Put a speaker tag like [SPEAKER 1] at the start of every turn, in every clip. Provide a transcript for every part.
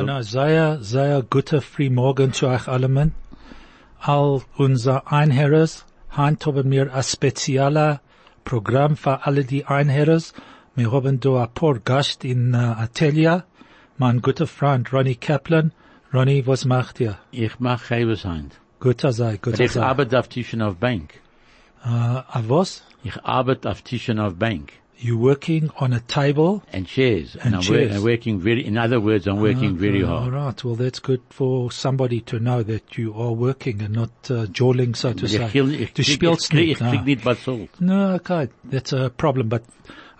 [SPEAKER 1] wissen
[SPEAKER 2] Oh,
[SPEAKER 1] Sie?
[SPEAKER 2] na, sehr, sehr gute Frühmorgen zu euch allen. All unser Einherres, heint haben wir ein spezielles Programm für alle die Einherres. Wir haben da ein paar Gast in uh, Atelier. Mein guter Freund Ronnie Kaplan. Ronnie, was macht ihr?
[SPEAKER 1] Ich mach Hebesein.
[SPEAKER 2] Guter sei, guter
[SPEAKER 1] Ich
[SPEAKER 2] sei.
[SPEAKER 1] arbeite auf Tischen auf Bank.
[SPEAKER 2] Uh, a was?
[SPEAKER 1] Ich arbeite auf Tischen auf Bank.
[SPEAKER 2] You working on a table?
[SPEAKER 1] And chairs.
[SPEAKER 2] And
[SPEAKER 1] I'm,
[SPEAKER 2] chairs.
[SPEAKER 1] I'm working very, in other words, I'm working very hard.
[SPEAKER 2] All right. Well, that's good for somebody to know that you are working and not uh, jawling, so to say. Du spielst nicht. ah.
[SPEAKER 1] nicht bezahlt.
[SPEAKER 2] No, okay, that's a problem, but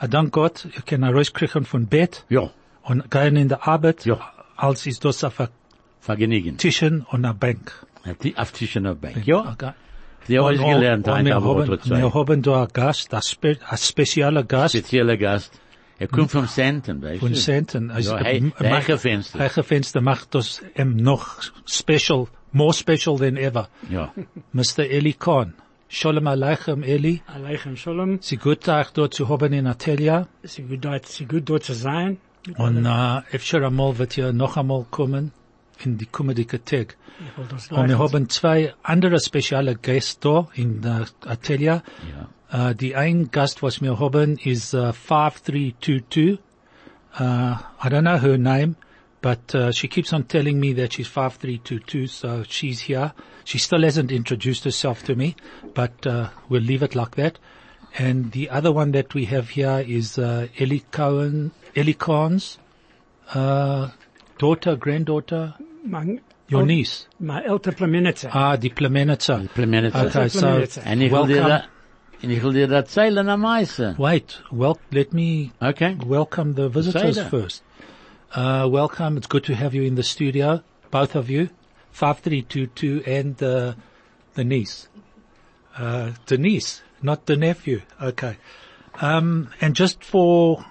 [SPEAKER 2] I dank Gott, ich kann rauskriegen von Bett
[SPEAKER 1] Ja,
[SPEAKER 2] und gehen in der Arbeit,
[SPEAKER 1] Ja.
[SPEAKER 2] als ist das auf
[SPEAKER 1] vergnügen.
[SPEAKER 2] Tischen und einer Bank.
[SPEAKER 1] Auf Tischen auf Bank. Ja,
[SPEAKER 2] Okay.
[SPEAKER 1] Ich habe alles
[SPEAKER 2] Und-
[SPEAKER 1] gelernt,
[SPEAKER 2] und
[SPEAKER 1] ein
[SPEAKER 2] wir haben,
[SPEAKER 1] Wort
[SPEAKER 2] wir haben da einen Gast, ein, spe, ein spezieller Gast
[SPEAKER 1] Spezieller Gast. Er kommt vom Santon, weißt
[SPEAKER 2] von
[SPEAKER 1] du?
[SPEAKER 2] Senten. Also,
[SPEAKER 1] Ja,
[SPEAKER 2] macht-
[SPEAKER 1] Heichefenster.
[SPEAKER 2] Heichefenster macht das ähm, noch special, more special than ever.
[SPEAKER 1] Ja.
[SPEAKER 2] Mr. Eli Khan. Shalom Aleichem, Eli.
[SPEAKER 3] Aleichem Shalom.
[SPEAKER 2] Sie gut, euch dort zu haben in Atelier.
[SPEAKER 3] Ist gut dort, es ist gut dort zu sein.
[SPEAKER 2] Und äh, öfter einmal wird ihr noch einmal kommen in die kommende Tag.
[SPEAKER 3] Ich will das
[SPEAKER 2] Und wir
[SPEAKER 3] gleich-
[SPEAKER 2] haben zwei andere spezielle Gäste da in der Atelier.
[SPEAKER 1] Ja.
[SPEAKER 2] Uh, die ein Gast, was wir haben, is uh, 5322. Uh, I don't know her name, but uh, she keeps on telling me that she's 5322, so she's here. She still hasn't introduced herself to me, but uh, we'll leave it like that. And the other one that we have here is uh, Ellie Cohen, Ellie Khan's uh, daughter, granddaughter,
[SPEAKER 3] Mein,
[SPEAKER 2] your niece.
[SPEAKER 3] mein älter Plemenitzer.
[SPEAKER 2] Ah, die Plemenitzer.
[SPEAKER 1] Plemenitzer.
[SPEAKER 2] Okay, so
[SPEAKER 3] Plemenitzer.
[SPEAKER 1] Und ich will dir
[SPEAKER 2] welcome.
[SPEAKER 1] da, und ich will dir erzählen am meisten.
[SPEAKER 2] Wait, well, let me
[SPEAKER 1] Okay?
[SPEAKER 2] welcome the visitors first. Uh, welcome. It's good to have you in the studio, both of you, 5322 and uh, the niece. Uh, Denise, not the nephew. Okay. Um, and just for,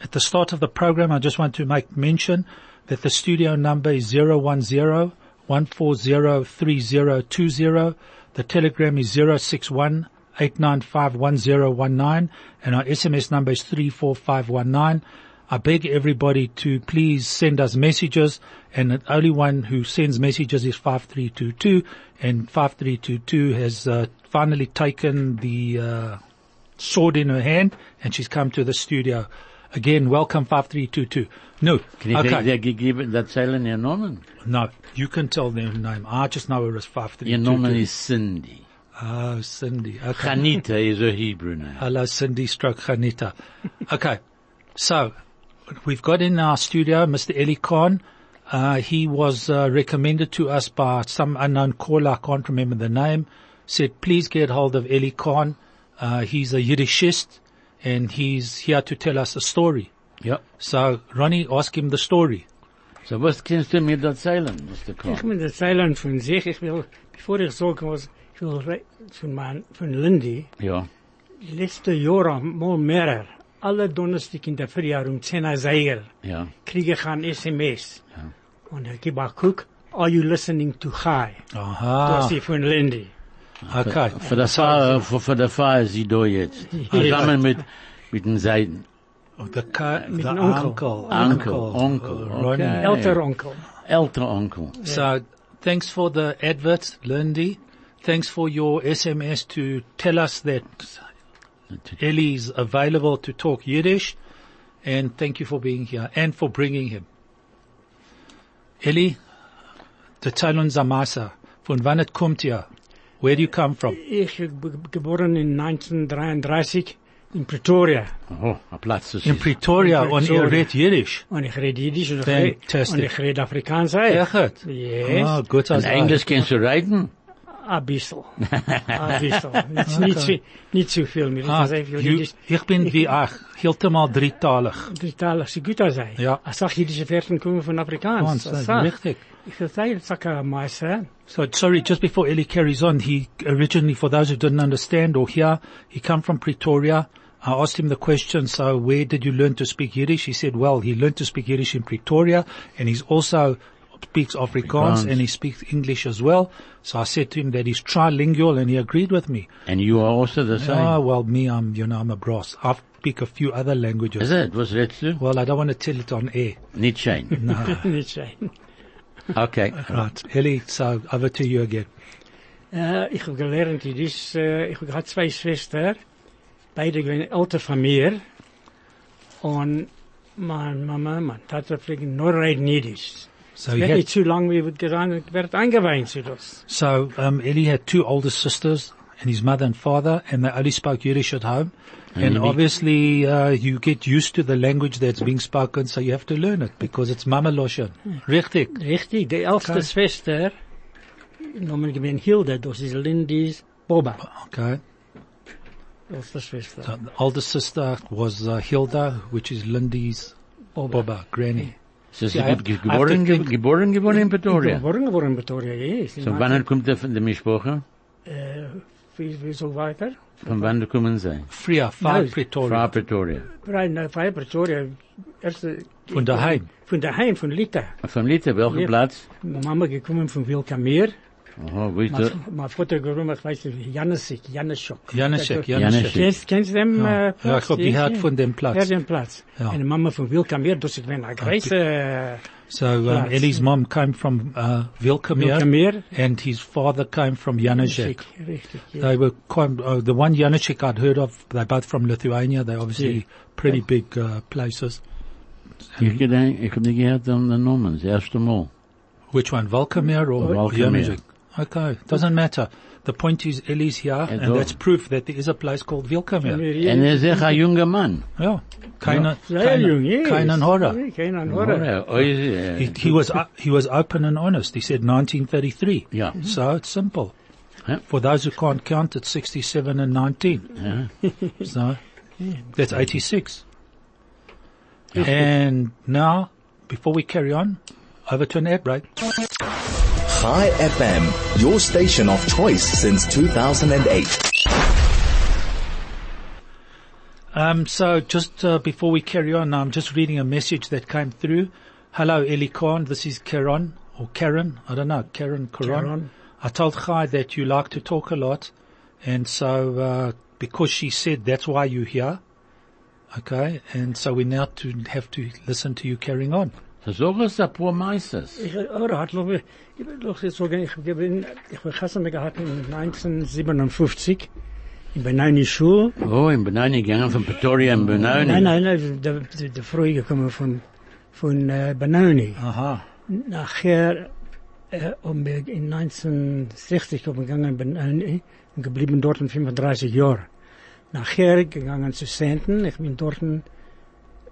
[SPEAKER 2] at the start of the program, I just want to make mention that the studio number is 010 140 The telegram is 061 895 1019 and our SMS number is 34519. I beg everybody to please send us messages. And the only one who sends messages is 5322 and 5322 has uh, finally taken the uh, sword in her hand. And she's come to the studio. Again, welcome 5322. No,
[SPEAKER 1] ich
[SPEAKER 2] okay.
[SPEAKER 1] dir gegeben, erzählen ihr Namen?
[SPEAKER 2] No, you can tell their name. I just know her as
[SPEAKER 1] Ihr
[SPEAKER 2] 5322.
[SPEAKER 1] Name ist Cindy.
[SPEAKER 2] Oh, Cindy. Okay.
[SPEAKER 1] Chanita is a Hebrew name.
[SPEAKER 2] Hello, Cindy stroke Janita. Okay. So, we've got in our studio Mr. Eli Khan. Uh, he was uh, recommended to us by some unknown caller. I can't remember the name. Said, please get hold of Eli Khan. Uh, he's a Yiddishist and he's here to tell us a story.
[SPEAKER 1] Ja.
[SPEAKER 2] So, Ronnie, ask him the story.
[SPEAKER 1] So was kannst du mir erzählen, Mr. Kahn?
[SPEAKER 3] Ich will erzählen von sich. Ich will, bevor ich sage, was, ich will re- von mein, von Lindy,
[SPEAKER 1] Ja.
[SPEAKER 3] die letzte Jahre, mal mehr, alle Donnerstag in der Frühjahr um 10 Uhr Zeiger,
[SPEAKER 1] Ja.
[SPEAKER 3] kriege ich ein SMS. Und ich gebe auch guck, are you listening to Chai?
[SPEAKER 2] Aha.
[SPEAKER 3] Das ist von Lindy.
[SPEAKER 2] Okay.
[SPEAKER 1] Für der Fahrer, für, für der Fahrer ist sie da jetzt. Zusammen mit, mit den Seiten.
[SPEAKER 2] Oh, the, ca- äh,
[SPEAKER 3] Mit
[SPEAKER 2] the
[SPEAKER 3] dem Onkel.
[SPEAKER 2] uncle.
[SPEAKER 1] Uncle, uncle,
[SPEAKER 2] uh,
[SPEAKER 1] okay.
[SPEAKER 3] Älter Onkel.
[SPEAKER 1] Älter Onkel.
[SPEAKER 2] So thanks for the advert, Lindy. Thanks for your SMS to tell us that Ellie's available to talk Yiddish. And thank you for being here and for bringing him. Ellie, erzähl uns Amasa. Von wann es kommt ihr? Where do you come from?
[SPEAKER 3] Ich bin geboren in 1933 in Pretoria.
[SPEAKER 1] Oh, ein Platz ist
[SPEAKER 2] In Pretoria,
[SPEAKER 3] In
[SPEAKER 2] und ihr
[SPEAKER 3] Pretoria.
[SPEAKER 2] redet Jiddisch.
[SPEAKER 3] Und ich rede Jiddisch und
[SPEAKER 2] Fantastic.
[SPEAKER 3] und ich rede Afrikaans auch.
[SPEAKER 2] Echt?
[SPEAKER 3] Yes.
[SPEAKER 2] Ah, gut
[SPEAKER 1] Und
[SPEAKER 2] als
[SPEAKER 1] Englisch kannst du reden?
[SPEAKER 3] Ein bisschen. Ein bisschen. Nicht, nicht, zu, nicht zu viel. Mir
[SPEAKER 2] Ah,
[SPEAKER 3] ist sehr viel
[SPEAKER 2] you- ich bin wie ach, hielt mal drittalig.
[SPEAKER 3] Dritalig, so gut als sei.
[SPEAKER 2] Ja.
[SPEAKER 3] Als sag jiddische Versen kommen von Afrikaans.
[SPEAKER 2] Eh, richtig.
[SPEAKER 3] Ich erzähle, sag ein Meister.
[SPEAKER 2] So sorry, just before Ellie carries on, he originally, for those who didn't understand or hear, he come from Pretoria. I asked him the question, so where did you learn to speak Yiddish? He said, well, he learned to speak Yiddish in Pretoria, and he's also speaks Afrikaans
[SPEAKER 1] Afrikaans.
[SPEAKER 2] and he speaks English as well. So I said to him that he's trilingual and he agreed with me.
[SPEAKER 1] And you are also the same.
[SPEAKER 2] Ah, well, me, I'm, you know, I'm a bros. I speak a few other languages.
[SPEAKER 1] Is it? Was redst du?
[SPEAKER 2] Well, I don't want to tell it on air.
[SPEAKER 1] Nicht schön.
[SPEAKER 3] Niet zijn.
[SPEAKER 1] Okay.
[SPEAKER 2] Right. Ellie, so over to you again.
[SPEAKER 3] Uh, ich habe gelernt, die ist, uh, ich habe zwei Schwestern, beide gewesen älter von mir. Und mein Mama, mein Vater fliegen nur reden Jiddisch.
[SPEAKER 2] So he had,
[SPEAKER 3] nicht zu lang, wie wird gerangen, wird eingeweint zu das.
[SPEAKER 2] so, um, Ellie had two older sisters and his mother and father and they only spoke Yiddish at home. And
[SPEAKER 1] Mhm.
[SPEAKER 2] obviously, uh, you get used to the language that's being spoken, so you have to learn it because it's Mama Loshen. Richtig.
[SPEAKER 3] Richtig, die älteste
[SPEAKER 2] Okay.
[SPEAKER 3] Schwester, nomen gewesen Hilde, das ist Lindis Boba,
[SPEAKER 2] Okay.
[SPEAKER 3] älteste Schwester.
[SPEAKER 2] So the older sister was uh, Hilda, which is Lindy's Boba, granny.
[SPEAKER 1] So sie
[SPEAKER 2] Ja, I
[SPEAKER 1] ge- ge-
[SPEAKER 2] have to
[SPEAKER 1] geboren, geboren in Pretoria.
[SPEAKER 3] Geboren geworden in Pretoria, yes.
[SPEAKER 1] So wann kommt der von der Mischproche?
[SPEAKER 3] Äh, wie, wie soll weiter?
[SPEAKER 1] Von wann kommen sie?
[SPEAKER 2] Früher,
[SPEAKER 3] Nein.
[SPEAKER 2] Pretoria.
[SPEAKER 1] Frau Pretoria.
[SPEAKER 3] Von Pretoria, erste...
[SPEAKER 2] Von daheim.
[SPEAKER 3] Von daheim, von Lita.
[SPEAKER 1] Von Liter, welcher. Platz?
[SPEAKER 3] Mama gekommen von Wilkameer.
[SPEAKER 1] Oh, wo ist
[SPEAKER 3] Mein,
[SPEAKER 1] der?
[SPEAKER 3] mein Vater gekommen, ich weiß nicht, Jannesik, Janneschok.
[SPEAKER 2] Januszek,
[SPEAKER 1] Januszek.
[SPEAKER 2] Januszek.
[SPEAKER 3] Kennst, kennst du den
[SPEAKER 2] Ja,
[SPEAKER 3] äh,
[SPEAKER 2] ja
[SPEAKER 3] Platz?
[SPEAKER 2] ich hab gehört von dem
[SPEAKER 3] Ja,
[SPEAKER 2] Platz.
[SPEAKER 3] den Platz.
[SPEAKER 2] Ja.
[SPEAKER 3] Und die Mama von Wilkameer, das ist eine große
[SPEAKER 2] So um,
[SPEAKER 3] Platz.
[SPEAKER 2] Ellie's mom came from uh, Wilkameer,
[SPEAKER 3] Wilkameer.
[SPEAKER 2] and his father came from Januszek.
[SPEAKER 3] Richtig, richtig.
[SPEAKER 2] They were quite, uh, the one Januszek I'd heard of, they're both from Lithuania. They're obviously
[SPEAKER 3] Yeah.
[SPEAKER 2] pretty big uh, places.
[SPEAKER 1] Ich gedenk, ich hab nicht gehört um den Namen, das erste Mal.
[SPEAKER 2] Which one, Volkamer or
[SPEAKER 1] Volkamer.
[SPEAKER 2] Januszek? Okay, doesn't matter. The point is Ellie's here, and
[SPEAKER 1] doch.
[SPEAKER 2] that's proof that there is a place called Wilkamer.
[SPEAKER 3] Wilkameer,
[SPEAKER 1] Und
[SPEAKER 3] ja.
[SPEAKER 1] er ist echt ein junger Mann.
[SPEAKER 2] Yeah, keine,
[SPEAKER 3] Sehr jung, yes.
[SPEAKER 2] keinen Horror.
[SPEAKER 3] Ja, Keinen Horror.
[SPEAKER 1] Oh, ist,
[SPEAKER 2] He, he was uh, he was open and honest. He said 1933.
[SPEAKER 1] Ja.
[SPEAKER 2] So it's simple.
[SPEAKER 1] Yeah.
[SPEAKER 2] For those who can't count, it's 67 and 19.
[SPEAKER 1] Ja.
[SPEAKER 2] So that's 86. And now, before we carry on, over to an ad break.
[SPEAKER 4] Chai FM, your station of choice since 2008.
[SPEAKER 2] Um, so just uh, before we carry on, I'm just reading a message that came through. Hello, Eli Khan. This is Karen or Karen. I don't know. Karen Karan.
[SPEAKER 3] Karen.
[SPEAKER 2] I told Chai that you like to talk a lot, and so uh, because she said that's why you're here. Okay, and so we now to have to listen to you carrying on.
[SPEAKER 1] So uns ein paar Meisters.
[SPEAKER 3] Ich, oh, hat noch, ich doch jetzt sagen, ich bin, ich bin Chassam gehabt in 1957 in Benoni Schule.
[SPEAKER 1] Oh, in Benoni gegangen von Pretoria in Benoni.
[SPEAKER 3] Nein, nein, nein, der, der, früh gekommen von, von äh, Benoni.
[SPEAKER 2] Aha.
[SPEAKER 3] Nachher, äh, um, in 1960 gekommen gegangen in Benoni und geblieben dort 35 Jahre. Nachher gegangen zu Senten, ich bin dort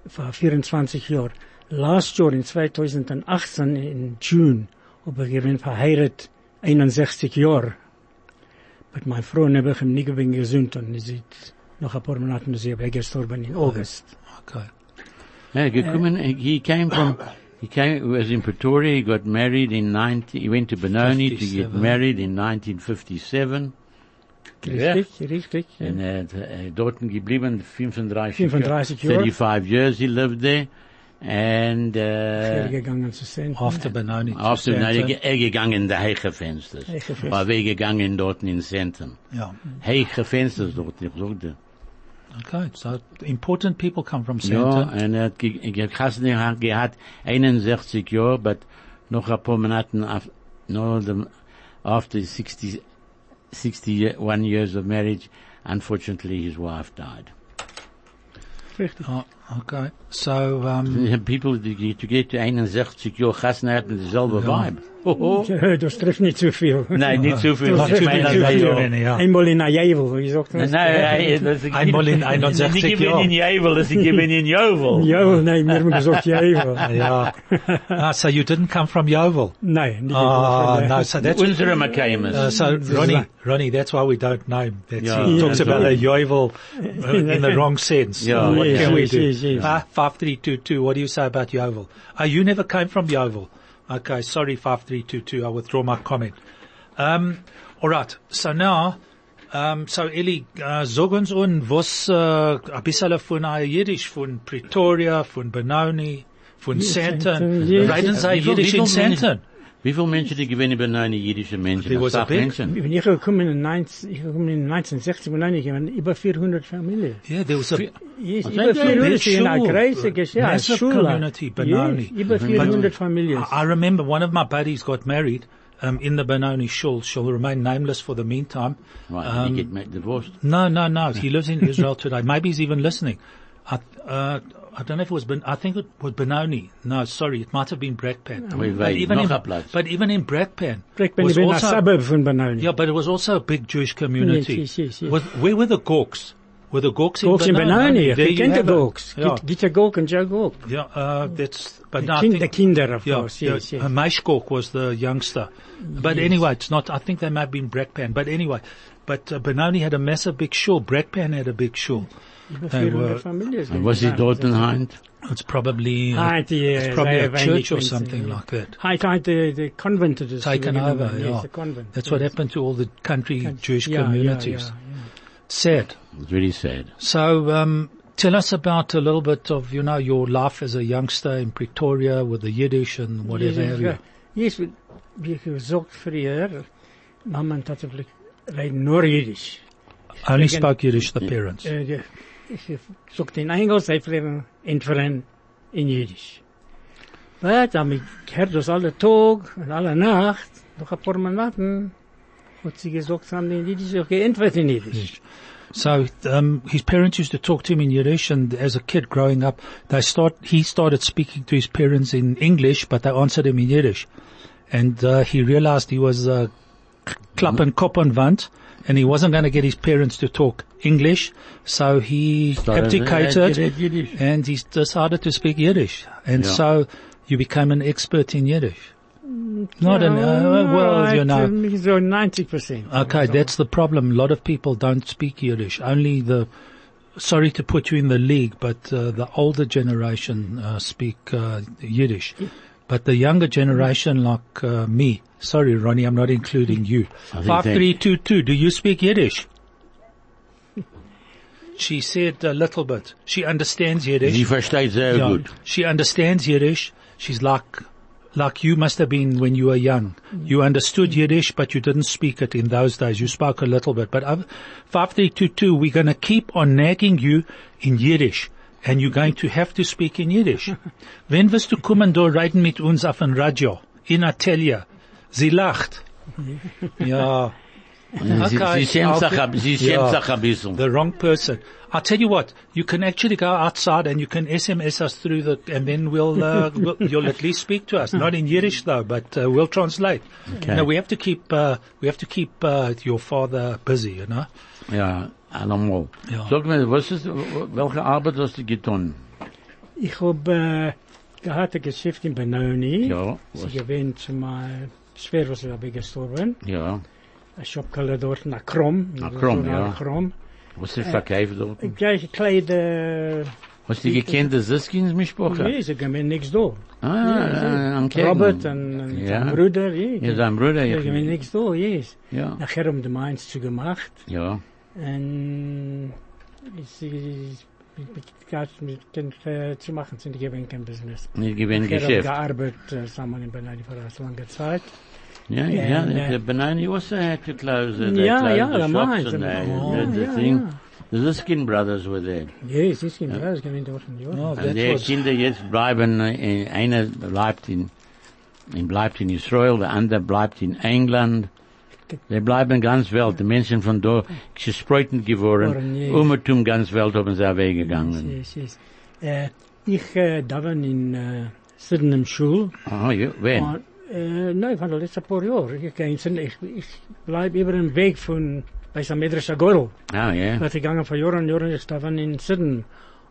[SPEAKER 3] vor 24 Jahren. Last year in 2018 in June, habe ich bin verheiratet 61 Jahre. Mit meiner Frau habe ich ihm nie gewinn gesund und sie ist noch ein paar Monate sie weggestorben in August.
[SPEAKER 2] Okay.
[SPEAKER 1] Ja, gekommen, he came from, he came, he was in Pretoria, he got married in 19, he went to Benoni to get
[SPEAKER 2] 57.
[SPEAKER 1] married in 1957. Ja.
[SPEAKER 3] Richtig, richtig. ja.
[SPEAKER 1] And uh, uh, dort geblieben 35
[SPEAKER 3] 35
[SPEAKER 1] Jahre.
[SPEAKER 3] Jahre.
[SPEAKER 1] 35 years he lived there. And, uh,
[SPEAKER 3] gegangen zu sehen.
[SPEAKER 2] After Benoni.
[SPEAKER 1] after, nein,
[SPEAKER 2] Santa.
[SPEAKER 1] er gegangen in die Heiche Fensters.
[SPEAKER 3] Heiche Fenster.
[SPEAKER 1] War wir gegangen dort in Senten.
[SPEAKER 2] Yeah.
[SPEAKER 1] Heiche Fensters dort, ich sagte.
[SPEAKER 2] Okay. So important people come from
[SPEAKER 1] Ja,
[SPEAKER 2] Santa.
[SPEAKER 1] und er hat ge- ge- Kassner hat gehabt 61 Jahre, but noch ein paar Monaten af, no, the, after 60, 61 years of marriage, unfortunately his wife died.
[SPEAKER 3] Richtig.
[SPEAKER 2] Okay. So um,
[SPEAKER 1] People to get to, get to 61 Jahre Kassner hatten dieselbe Vibe. Oh, oh.
[SPEAKER 3] Das trifft nicht zu viel.
[SPEAKER 1] Nein, nicht zu viel.
[SPEAKER 3] Das
[SPEAKER 2] Not too
[SPEAKER 1] meine,
[SPEAKER 2] many,
[SPEAKER 1] das
[SPEAKER 2] not
[SPEAKER 1] ist
[SPEAKER 2] too
[SPEAKER 1] ja-
[SPEAKER 2] many, ja.
[SPEAKER 3] Einmal in Ajevel, wie sagt man
[SPEAKER 1] Nein,
[SPEAKER 3] das?
[SPEAKER 1] nein, das ist
[SPEAKER 2] Einmal in 61
[SPEAKER 1] Ich gebe
[SPEAKER 2] Jahren.
[SPEAKER 1] in Jevel, das ich gebe in Jovel.
[SPEAKER 3] Ja, nein, wir haben gesagt Ajevel.
[SPEAKER 2] yeah. ah, so you didn't come from Yeovil?
[SPEAKER 3] Nein,
[SPEAKER 2] Ah, no. So that's
[SPEAKER 1] Unsere Makaemes.
[SPEAKER 2] uh, so Ronnie. Ronnie, that's why we don't know him. That's,
[SPEAKER 1] Yeah.
[SPEAKER 2] he talks
[SPEAKER 1] Yeah.
[SPEAKER 2] about a Yeovil uh, in the wrong sense.
[SPEAKER 1] Yeah,
[SPEAKER 2] what
[SPEAKER 3] yes,
[SPEAKER 2] can we
[SPEAKER 3] yes,
[SPEAKER 2] do?
[SPEAKER 3] yes, yes.
[SPEAKER 2] Ah, five three two two. What do you say about Yeovil? Ah, you never came from Yeovil. Okay, sorry, five three two two. I withdraw my comment. Um, all right. So now, um, so Eli, uh, sag uns un was uh, ein bisschen von Jiddisch, von Pretoria, von Benoni, Von
[SPEAKER 3] yes.
[SPEAKER 2] Reden Sie Jiddisch in Sandton?
[SPEAKER 1] Wie viele Menschen, die gewinnen bei neuen jüdischen Menschen?
[SPEAKER 2] There was
[SPEAKER 1] Das
[SPEAKER 2] a
[SPEAKER 1] sagt
[SPEAKER 2] big-
[SPEAKER 1] Menschen.
[SPEAKER 3] Ich bin hier gekommen in 19, ich gekommen in 1960 und ich waren über 400 Familien.
[SPEAKER 2] Yeah, there was a
[SPEAKER 3] Yes,
[SPEAKER 1] Was
[SPEAKER 3] über 400 in einer
[SPEAKER 2] Schule.
[SPEAKER 3] großen
[SPEAKER 2] Massive community, Benoni.
[SPEAKER 3] Yes, über 400 Familien.
[SPEAKER 2] I I remember one of my buddies got married um, in the Benoni Shul. She'll remain nameless for the meantime.
[SPEAKER 1] Right,
[SPEAKER 2] Um,
[SPEAKER 1] die get ma- divorced.
[SPEAKER 2] No, no, no. He lives in Israel today. Maybe he's even listening. I, uh, I don't know if it was, ben, I think it was Benoni. No, sorry, it might have been Brakpan.
[SPEAKER 1] Wait,
[SPEAKER 2] But even in,
[SPEAKER 1] a
[SPEAKER 2] but even in Brakpan,
[SPEAKER 3] Ik ben
[SPEAKER 2] was
[SPEAKER 3] in een
[SPEAKER 2] also,
[SPEAKER 3] suburb van Benoni.
[SPEAKER 2] yeah, but it was also a big Jewish community.
[SPEAKER 3] Yes, yes, yes, yes.
[SPEAKER 2] Was- where were the Gawks? Were the Gawks in
[SPEAKER 3] in Benoni.
[SPEAKER 2] There
[SPEAKER 3] Je
[SPEAKER 2] you
[SPEAKER 3] kent de
[SPEAKER 2] have it.
[SPEAKER 3] Gawks.
[SPEAKER 2] Yeah,
[SPEAKER 3] Gita Gawk en Joe Gawk.
[SPEAKER 2] yeah, uh, that's, but no, I
[SPEAKER 3] Kind,
[SPEAKER 2] think-
[SPEAKER 3] de kinder, of
[SPEAKER 2] yeah,
[SPEAKER 3] course.
[SPEAKER 2] yeah,
[SPEAKER 3] Yes, yes.
[SPEAKER 2] uh, Maish Gawk was the youngster. But anyway, it's not, I think they might have been Brakpan. But anyway, but uh, Benoni had a massive big shul. Brakpan had a big shul.
[SPEAKER 3] Über
[SPEAKER 2] They were-
[SPEAKER 3] Familien.
[SPEAKER 1] Und was ist dort in Heint?
[SPEAKER 2] It's probably, uh,
[SPEAKER 3] Heint, die,
[SPEAKER 2] it's probably a church or something
[SPEAKER 3] ja.
[SPEAKER 2] like that.
[SPEAKER 3] Heint, heint, the, the convent that is
[SPEAKER 2] Taken over, yeah.
[SPEAKER 3] Yes, the convent.
[SPEAKER 2] That's what happened to all the country Jewish
[SPEAKER 3] Yeah, yeah,
[SPEAKER 2] communities.
[SPEAKER 3] yeah, yeah.
[SPEAKER 2] Sad.
[SPEAKER 1] It's very sad.
[SPEAKER 2] So, um, tell us about a little bit of, you know, your life as a youngster in Pretoria with the Yiddish and whatever have you.
[SPEAKER 3] Yes, wie gesagt früher, Mama und Tata reden nur Jiddisch.
[SPEAKER 2] Only
[SPEAKER 3] Again-
[SPEAKER 2] spoke Yiddish, the parents.
[SPEAKER 3] Äh, in Engels, in ein paar in in.
[SPEAKER 2] So, um, his parents used to talk to him in Yiddish and as a kid growing up, they start, he started speaking to his parents in English, but they answered him in Yiddish. And, uh, he realized he was, uh, klap and kop on wand, and he wasn't going to get his parents to talk English, so he
[SPEAKER 1] Started-
[SPEAKER 2] abdicated and he decided to speak Yiddish. And
[SPEAKER 1] Yeah.
[SPEAKER 2] so you became an expert in Yiddish. Not an, uh, well, you know.
[SPEAKER 3] Right, So 90%.
[SPEAKER 2] Okay,
[SPEAKER 3] So-
[SPEAKER 2] that's the problem. A lot of people don't speak Yiddish. Only the, sorry to put you in the league, but uh, the older generation uh, speak uh, Yiddish. But the younger generation, like uh, me, sorry, Ronnie, I'm not including you.
[SPEAKER 1] I think
[SPEAKER 2] Five
[SPEAKER 1] they-
[SPEAKER 2] three two two. Do you speak Yiddish? She said a little bit. She understands Yiddish.
[SPEAKER 1] Sie versteht sehr
[SPEAKER 2] Yeah,
[SPEAKER 1] gut.
[SPEAKER 2] She understands Yiddish. She's like, like you must have been when you were young. You understood Yiddish, but you didn't speak it in those days. You spoke a little bit. But uh, 5322, we're going to keep on nagging you in Yiddish. And you're going to have to speak in Yiddish. Wenn wirst du kommen da reden mit uns auf ein Radio? In Atelier. Sie lacht. ja. Okay,
[SPEAKER 1] sie schämt sich,
[SPEAKER 2] okay.
[SPEAKER 1] ein- sie
[SPEAKER 2] Ja.
[SPEAKER 1] schämt sich ein bisschen.
[SPEAKER 2] The wrong person. I'll tell you what, you can actually go outside and you can SMS us through the, and then we'll, uh, we'll you'll at least speak to us. Not in Yiddish though, but uh, we'll translate.
[SPEAKER 1] Okay.
[SPEAKER 2] No, we have to keep, uh, we have to keep, uh, your father busy, you know?
[SPEAKER 1] Ja, allemal.
[SPEAKER 2] Ja.
[SPEAKER 1] Sag mir, was ist, welche Arbeit hast du getan?
[SPEAKER 3] Ich hab äh, gehabt ein Geschäft in Benoni.
[SPEAKER 1] Ja,
[SPEAKER 3] Sie
[SPEAKER 1] was,
[SPEAKER 3] gewinnt zu mal schwer was er dabei gestorben.
[SPEAKER 1] ja,
[SPEAKER 3] Ein Schopkalle dort nach Krom.
[SPEAKER 1] Nach Krom, ja.
[SPEAKER 3] Krom.
[SPEAKER 1] was ist verkauft dort?
[SPEAKER 3] Ich gleich Kleider.
[SPEAKER 1] Hast du gekannt, das Siskins Mischproche?
[SPEAKER 3] Nee, sie gewinnen nichts da.
[SPEAKER 1] Ah, am Kegen.
[SPEAKER 3] Robert und, und
[SPEAKER 1] Ja.
[SPEAKER 3] sein Bruder, ja.
[SPEAKER 1] Ja, sein Bruder,
[SPEAKER 3] Sie gewinnen
[SPEAKER 1] ja.
[SPEAKER 3] nichts da, yes.
[SPEAKER 1] Ja,
[SPEAKER 3] Nachher um die Mainz zu gemacht.
[SPEAKER 1] ja.
[SPEAKER 3] Und sie mit mit Kind äh, zu machen, sind die gewinnen kein Business.
[SPEAKER 1] Nicht gewinn
[SPEAKER 3] Nachher haben
[SPEAKER 1] Geschäft.
[SPEAKER 3] gearbeitet äh, zusammen in Benoni für eine lange Zeit.
[SPEAKER 1] Ja,
[SPEAKER 3] Ja,
[SPEAKER 1] ja,
[SPEAKER 3] ja.
[SPEAKER 1] the Benoni also had to close, uh, they
[SPEAKER 3] Ja,
[SPEAKER 1] closed
[SPEAKER 3] ja,
[SPEAKER 1] the
[SPEAKER 3] der
[SPEAKER 1] shops
[SPEAKER 3] Mainz.
[SPEAKER 1] and they,
[SPEAKER 3] Oh,
[SPEAKER 1] the, the
[SPEAKER 3] ja,
[SPEAKER 1] thing.
[SPEAKER 3] ja.
[SPEAKER 1] The Ziskin brothers were there.
[SPEAKER 3] Ja, es ist kein Glas, gewinnt dort ein Jahr.
[SPEAKER 2] Oh,
[SPEAKER 1] Und
[SPEAKER 2] that
[SPEAKER 1] die
[SPEAKER 2] was,
[SPEAKER 1] Kinder jetzt bleiben, äh, einer bleibt in, in bleibt in Israel, der andere bleibt in England. Die bleiben ganz Welt. Die Menschen von da gespreuten geworden.
[SPEAKER 3] Worden, yes.
[SPEAKER 1] Umertum ganz Welt haben sie weggegangen.
[SPEAKER 3] Yes, yes. Äh, eh, ich äh, eh, da war in äh, Sydenham Schule.
[SPEAKER 1] Oh, ah, ja, wen?
[SPEAKER 3] Und, äh, nein, von den letzten paar Jahren. Ich, ich, ich, ich bleib über den Weg von bei St. Medrischer Gorl.
[SPEAKER 1] Ah, ja.
[SPEAKER 3] Was ich gegangen vor Jahren und Jahren, ich da war in Syden.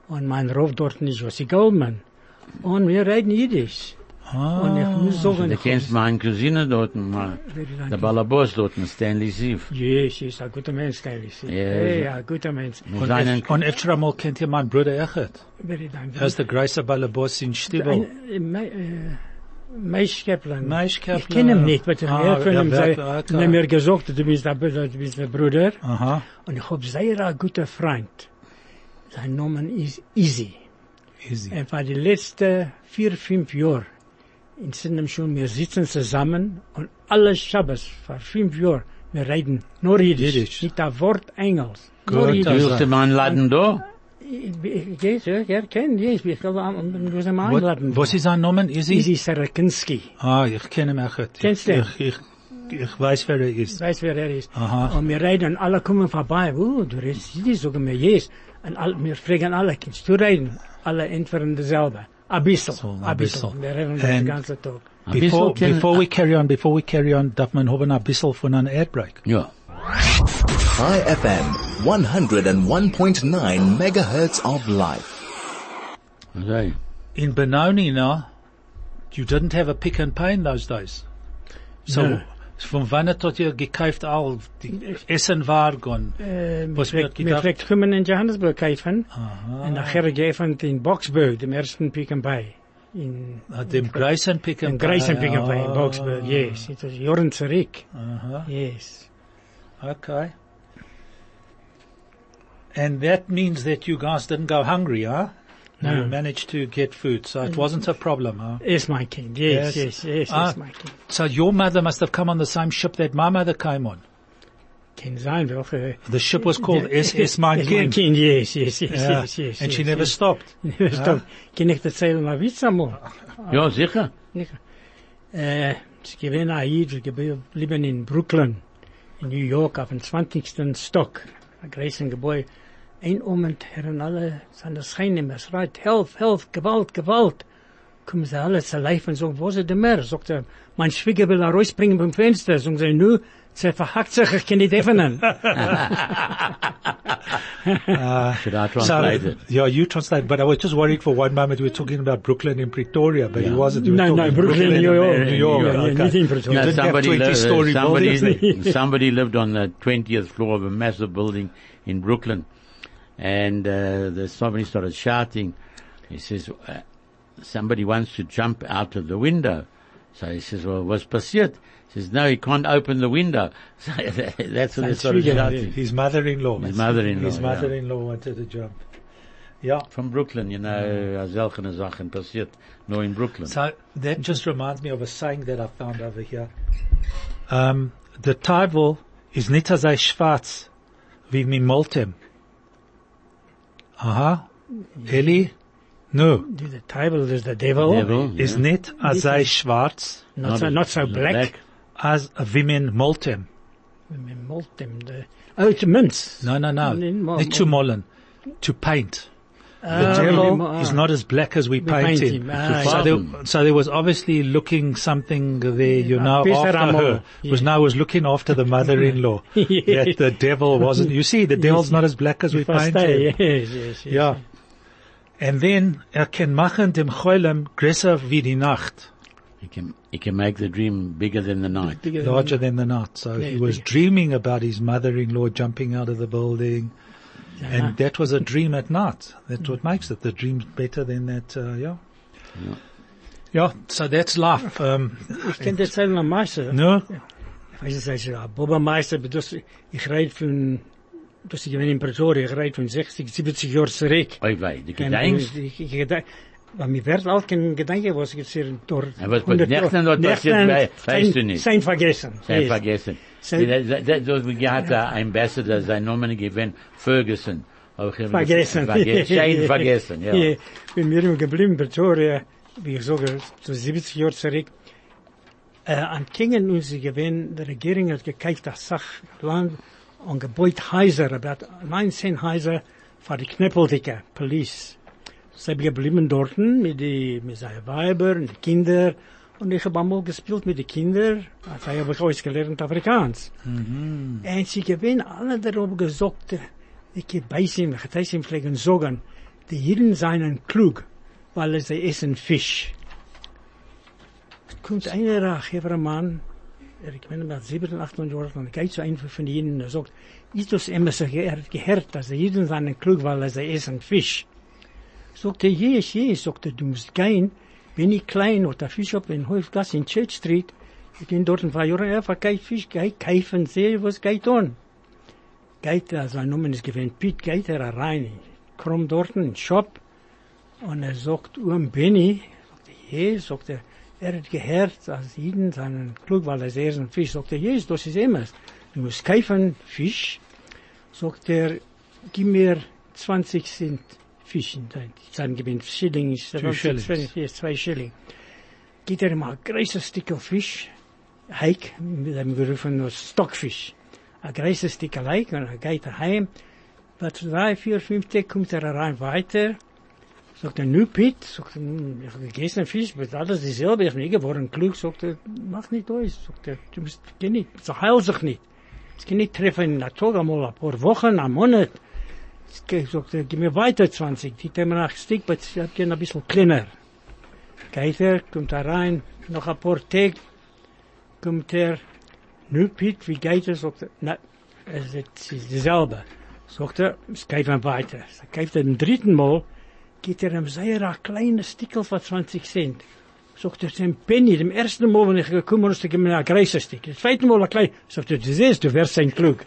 [SPEAKER 3] Und mein dort ist Jossi Goldman. Und wir reden Jiddisch. Und ich muss sagen,
[SPEAKER 1] Du
[SPEAKER 3] ich
[SPEAKER 1] kennst meine Cousine dort, mal, der Balabos dort, Stanley Sief.
[SPEAKER 3] Yes, yes, ein guter Mensch, Stanley.
[SPEAKER 1] Ja,
[SPEAKER 3] Hey,
[SPEAKER 1] so-
[SPEAKER 3] ein guter Mensch.
[SPEAKER 2] Und, und extra mal kennt ihr mein Bruder Echet.
[SPEAKER 3] Very.
[SPEAKER 2] Er ist der in Stiebel.
[SPEAKER 3] Ein- äh, Meisch Kaplan. Ich kenne ihn nicht, aber ich
[SPEAKER 2] Ah,
[SPEAKER 3] habe von ihm sei- er hat mir gesagt, du bist der, du bist der Bruder.
[SPEAKER 2] Aha.
[SPEAKER 3] Und ich habe sehr ein guter Freund. Sein Name ist Easy.
[SPEAKER 2] Easy.
[SPEAKER 3] Und für die letzten vier, fünf Jahre in Sinem schon, wir sitzen zusammen und alle Shabbos, für fünf Jahre, wir reden nur Jiddisch.
[SPEAKER 2] Jiddisch.
[SPEAKER 3] Nicht ein Wort Engels.
[SPEAKER 2] Gut,
[SPEAKER 1] du mal einladen da?
[SPEAKER 3] Yes, ja, ja, ken, können wir sind mal einladen.
[SPEAKER 2] Was ist sein Name? Easy?
[SPEAKER 3] Easy Sarakinski.
[SPEAKER 2] Ah, ich kenne ihn echt.
[SPEAKER 3] Kennst du?
[SPEAKER 2] Ich, ich, ich weiß, wer er ist.
[SPEAKER 3] Weiß wer er ist.
[SPEAKER 2] Aha.
[SPEAKER 3] Und wir reden, alle kommen vorbei. Oh, du redest Jiddisch, sagen wir, yes. Und all, wir fragen alle, kannst du reden? Alle entweder dasselbe. A bissl,
[SPEAKER 2] So,
[SPEAKER 3] bissl.
[SPEAKER 2] bissl.
[SPEAKER 3] Wir reden den
[SPEAKER 2] And-
[SPEAKER 3] ganzen Tag.
[SPEAKER 1] Ein
[SPEAKER 2] Before,
[SPEAKER 1] bisschen
[SPEAKER 2] we carry on, before we carry on, darf man haben ein bisschen von einem Airbreak.
[SPEAKER 1] Ja.
[SPEAKER 4] Chai FM 101.9 megahertz of life.
[SPEAKER 1] So.
[SPEAKER 2] In Benoni now, you didn't have a pick and pay in those days. So,
[SPEAKER 3] No.
[SPEAKER 2] von wann hat ihr gekauft all, die Essen war gone?
[SPEAKER 3] Äh,
[SPEAKER 2] Was
[SPEAKER 3] wir
[SPEAKER 2] wird
[SPEAKER 3] wir
[SPEAKER 2] gedacht?
[SPEAKER 3] vielleicht kommen in Johannesburg kaufen. Und nachher geöffnet in Boksburg, dem ersten Pick and Pay. In,
[SPEAKER 2] Uh, dem Grayson pick and pay.
[SPEAKER 3] Grayson Pick and Pay in
[SPEAKER 2] Ah,
[SPEAKER 3] Boksburg, yes. It was Joren zurück.
[SPEAKER 2] Uh-huh.
[SPEAKER 3] Yes.
[SPEAKER 2] Okay. And that means that you guys didn't go hungry, huh?
[SPEAKER 3] No.
[SPEAKER 2] You managed to get food, so it wasn't a problem, huh?
[SPEAKER 3] Yes, my king. Yes,
[SPEAKER 2] Yes.
[SPEAKER 3] yes, yes,
[SPEAKER 2] Ah.
[SPEAKER 3] yes, my king.
[SPEAKER 2] So your mother must have come on the same ship that my mother came on.
[SPEAKER 3] Can sein, welche...
[SPEAKER 2] The ship was called SS Mein
[SPEAKER 3] Yes,
[SPEAKER 2] Kind.
[SPEAKER 3] king, yes, yes, yes,
[SPEAKER 2] Yeah.
[SPEAKER 3] yes, yes.
[SPEAKER 2] And she
[SPEAKER 3] yes,
[SPEAKER 2] never
[SPEAKER 3] yes.
[SPEAKER 2] stopped.
[SPEAKER 3] Never stopped. Kann ich erzählen, mal Witz einmal?
[SPEAKER 1] Ja, sicher.
[SPEAKER 3] Äh, ich gewinne Aid, wir geblieben in Brooklyn, in New York, auf dem 20. Stock, ein großen Gebäude. Ein Moment hören alle seine Schreine, es schreit, help, help, Gewalt, Gewalt. Kommen sie alle zu live und sagen, wo ist der mehr? Sagt er, mein Schwieger will er rausbringen beim Fenster. Sagen sie, nu, sie verhackt sich, ich kann nicht öffnen.
[SPEAKER 1] Should I translate it?
[SPEAKER 2] yeah, you translate. But I was just worried for one moment we were talking about Brooklyn in Pretoria, but it
[SPEAKER 1] Yeah.
[SPEAKER 2] wasn't. You
[SPEAKER 3] No, no,
[SPEAKER 2] talking
[SPEAKER 3] Brooklyn, New York.
[SPEAKER 2] New York.
[SPEAKER 3] Yeah, yeah,
[SPEAKER 2] okay.
[SPEAKER 3] not in Pretoria.
[SPEAKER 2] You
[SPEAKER 3] No,
[SPEAKER 2] didn't have 20
[SPEAKER 1] li-
[SPEAKER 2] story
[SPEAKER 1] somebody,
[SPEAKER 2] buildings.
[SPEAKER 1] somebody lived on the 20th floor of a massive building in Brooklyn. And, uh, the, somebody started shouting. He says, uh, somebody wants to jump out of the window. So he says, well, what's passiert? He says, no, he can't open the window. So that's what they shouting.
[SPEAKER 2] His mother-in-law.
[SPEAKER 1] His mother-in-law,
[SPEAKER 2] His mother-in-law wanted to jump. Yeah.
[SPEAKER 1] From Brooklyn, you know, solche Sachen passiert nur in Brooklyn.
[SPEAKER 2] So that just reminds me of a saying that I found over here. Um, the Teufel is nicht so schwarz wie mi Moltem. Aha. Eli? No.
[SPEAKER 3] The table is the devil.
[SPEAKER 1] Devil,
[SPEAKER 2] Is
[SPEAKER 1] yeah.
[SPEAKER 2] nicht so schwarz
[SPEAKER 3] Not, so, not so black.
[SPEAKER 2] as wie min Moltem.
[SPEAKER 3] We malt them. The, oh, it's mince.
[SPEAKER 2] No, no, no.
[SPEAKER 3] Nee, mo-
[SPEAKER 2] Nicht zu mollen. To paint. The
[SPEAKER 3] Ah,
[SPEAKER 2] devil
[SPEAKER 3] we-
[SPEAKER 2] is
[SPEAKER 3] ah.
[SPEAKER 2] not as black as we,
[SPEAKER 3] We
[SPEAKER 2] paint,
[SPEAKER 3] paint
[SPEAKER 2] him.
[SPEAKER 3] him. Ah,
[SPEAKER 2] so, there, so there was obviously looking something there, you
[SPEAKER 3] Ah,
[SPEAKER 2] know,
[SPEAKER 3] Pesar
[SPEAKER 2] after
[SPEAKER 3] amor.
[SPEAKER 2] her. Was now was looking after the mother-in-law.
[SPEAKER 3] Yes.
[SPEAKER 2] That the devil wasn't, you see, the devil's not as black as we paint
[SPEAKER 3] Verstehe,
[SPEAKER 2] him.
[SPEAKER 3] yes, yes, yes.
[SPEAKER 2] Yeah. And then, er kann machen dem Choilem größer wie die Nacht.
[SPEAKER 1] He can, he can make the dream bigger than the night.
[SPEAKER 3] Bigger than-
[SPEAKER 2] Larger than the night. So he was
[SPEAKER 3] bigger.
[SPEAKER 2] dreaming about his mother-in-law jumping out of the building. And that was a dream at night. That's what makes it. The dream's better than that, uh, yeah.
[SPEAKER 1] Yeah.
[SPEAKER 2] Yeah, so that's life. Um,
[SPEAKER 3] Ich kann dir erzählen am Meister.
[SPEAKER 2] no?
[SPEAKER 3] Ich weiß nicht, ich Boba Meister, aber das, ich rede von, dass ich in Pretoria gereit von 60, 70 Jahren zurück.
[SPEAKER 1] Oi, wei, die Gedenkst?
[SPEAKER 3] Aber mir wird auch kein Gedanke, was jetzt hier durch...
[SPEAKER 1] Aber was bei Nächten dort passiert, weißt du nicht.
[SPEAKER 3] Sein vergessen.
[SPEAKER 1] Sein vergessen. Das ist wie ein Besser, dass sein Name gewinnt, Ferguson.
[SPEAKER 3] Vergessen.
[SPEAKER 1] Sein vergessen, ja.
[SPEAKER 3] Bei mir im geblieben, Pretoria, wie ich sage, zu 70 Jahren zurück, äh, an Kingen und sie gewinnt, die Regierung hat gekeilt, das Sachland, und gebaut Häuser, about 19 Häuser für die Knäppeldicke, Police. Sie haben geblieben dort mit die, mit seinen Weiber und die Kinder. Und ich habe einmal gespielt mit den Kindern, also habe ich ausgelernt Afrikaans. Und sie gewinnen alle darüber gesagt, ich bei ihm, ich hätte ihm vielleicht sagen, die Jeden seien klug, weil sie essen Fisch. Kommt einer ein Mann, ich bin about 7, 8 Jahre alt, und er geht zu einem von Jeden und sagt, ist das immer so, gehört, dass die Jeden seien klug, weil sie essen Fisch. Sagt er, yes, yes, sagt er, du musst gehen, wenn ich klein oder Fisch hab in Hofgasse in Church Street, ich bin dort ein paar Jahre, er verkauft Fisch, geht kaufen, sehe, was geht on. Geht er, sein Name ist gewesen, Piet, geht er rein, krumm dort in den Shop, Und er sagt, um Benny, sagt er, ja, er, hat gehört, als jeden seinen klug, weil er sehr ein Fisch, sagt er, ja, das ist immer. Du musst kaufen Fisch, sagt er, gib mir 20 Cent Fisch, sein gewinnt Schilling, ist,
[SPEAKER 2] Two shillings.
[SPEAKER 3] zwei, zwei Schilling. Geht er mal ein großes Stück Fisch, Heik, mit einem gerufen Stockfisch. Ein großes Stück Heik, und er geht er heim, Wat drei, vier, fünf Tage kommt er rein weiter. Sagt er, nu Piet, sagt er, "Hm, ich habe gegessen Fisch, aber alles dieselbe, ich bin nicht geworden klug. Sagt er, mach nicht aus. Sagt er, du musst, geh nicht, so heil sich nicht. Es kann nicht treffen in der Tag einmal ein paar Wochen, ein Monat. Sagt er, gib mir weiter 20. Die haben nach Stick, aber ich hab ein bisschen kleiner. Geht er, kommt er rein, noch ein paar Tage, kommt er, nu Piet, wie geht es? Sagt er, na, es ist dieselbe. Sagt er, es geht weiter. So geht er dritten Mal, geht er ihm sehr ein kleines Stickel für 20 Cent. Sagt er, sein Penny, dem ersten Mal, wenn ich gekommen bin, er mir ein größer Stick. Das zweite Mal ein klein. Sagt er, du siehst, du wirst sein klug.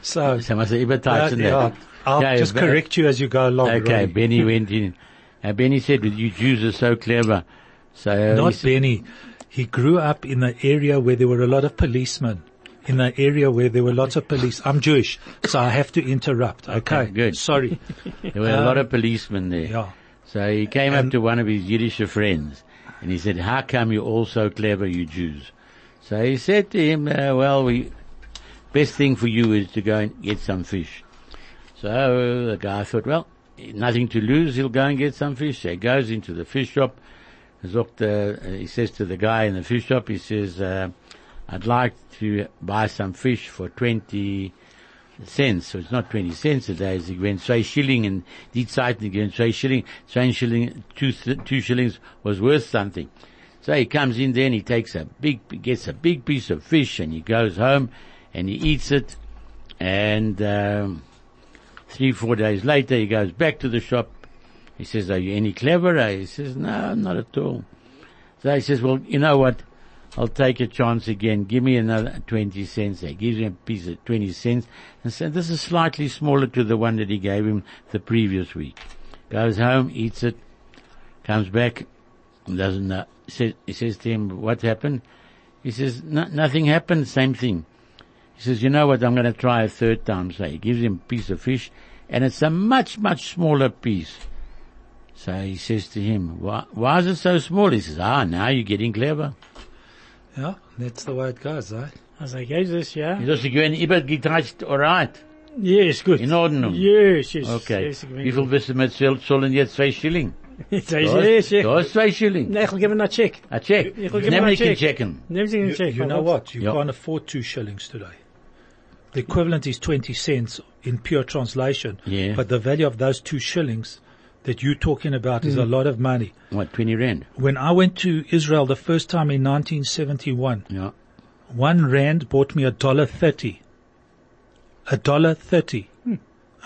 [SPEAKER 2] So,
[SPEAKER 1] So must have even
[SPEAKER 2] uh,
[SPEAKER 1] touched
[SPEAKER 2] yeah, I'll
[SPEAKER 1] Okay,
[SPEAKER 2] just correct you as you go along.
[SPEAKER 1] Okay,
[SPEAKER 2] Ronnie.
[SPEAKER 1] Benny went in. And Benny said, you Jews are so clever. So uh, he
[SPEAKER 2] Not
[SPEAKER 1] said-
[SPEAKER 2] Benny. He grew up in an area where there were a lot of policemen. In an area where there were lots of police. I'm Jewish, so I have to interrupt. Okay,
[SPEAKER 1] Okay, good.
[SPEAKER 2] Sorry.
[SPEAKER 1] there were a lot of policemen there.
[SPEAKER 2] Yeah.
[SPEAKER 1] So he came up to one of his Yiddish friends and he said, how come you're all so clever, you Jews? So he said to him, uh, well, we, best thing for you is to go and get some fish. So the guy thought, well, nothing to lose, he'll go and get some fish. So he goes into the fish shop. Uh, he says to the guy in the fish shop, he says, uh, I'd like to buy some fish for 20 cents. So it's not 20 cents a day. It's when zwei Schilling and die Zeiten again, zwei Schilling, zwei Schilling, two, two shillings was worth something. So he comes in there and he takes a big, gets a big piece of fish and he goes home and he eats it and, um, three, four days later he goes back to the shop. He says, are you any cleverer? He says, no, not at all. So he says, well, you know what? I'll take a chance again. Give me another 20 cents. He gives him a piece of 20 cents and said, this is slightly smaller to the one that he gave him the previous week. Goes home, eats it, comes back, doesn't know. Says, he says to him, what happened? He says, "No- nothing happened, same thing. He says, you know what, I'm going to try a third time. So he gives him a piece of fish and it's a much, much smaller piece. So he says to him, why, why is it so small? He says, ah, now you're getting clever.
[SPEAKER 2] Yeah, that's the way it goes, eh?
[SPEAKER 3] Also geht es, ja?
[SPEAKER 1] Is das gewesen übergetreicht, alright?
[SPEAKER 3] Ja, ist gut.
[SPEAKER 1] In Ordnung.
[SPEAKER 3] Yes, yes.
[SPEAKER 1] Okay.
[SPEAKER 3] yes, ich bin
[SPEAKER 1] Wie viel bist du mit soll- sollen jetzt zwei Schilling?
[SPEAKER 3] gut.
[SPEAKER 1] Du
[SPEAKER 3] Yes,
[SPEAKER 1] hast, du
[SPEAKER 3] yes.
[SPEAKER 1] hast zwei Schilling.
[SPEAKER 3] Nee, ich will geben einen Check.
[SPEAKER 1] A check.
[SPEAKER 3] Ich will geben
[SPEAKER 1] Nehm
[SPEAKER 3] einen Check.
[SPEAKER 1] checken.
[SPEAKER 3] Nehmen Sie einen
[SPEAKER 2] You,
[SPEAKER 3] Check.
[SPEAKER 2] you know what? You
[SPEAKER 1] Yeah.
[SPEAKER 2] can't afford two shillings today. The equivalent is 20 cents in pure translation.
[SPEAKER 1] Yeah.
[SPEAKER 2] But the value of those two shillings that you're talking about is a mm. lot of money.
[SPEAKER 1] What, 20 rand?
[SPEAKER 2] When I went to Israel the first time in 1971,
[SPEAKER 1] Yeah.
[SPEAKER 2] one rand bought me a dollar thirty. A dollar thirty. Hmm.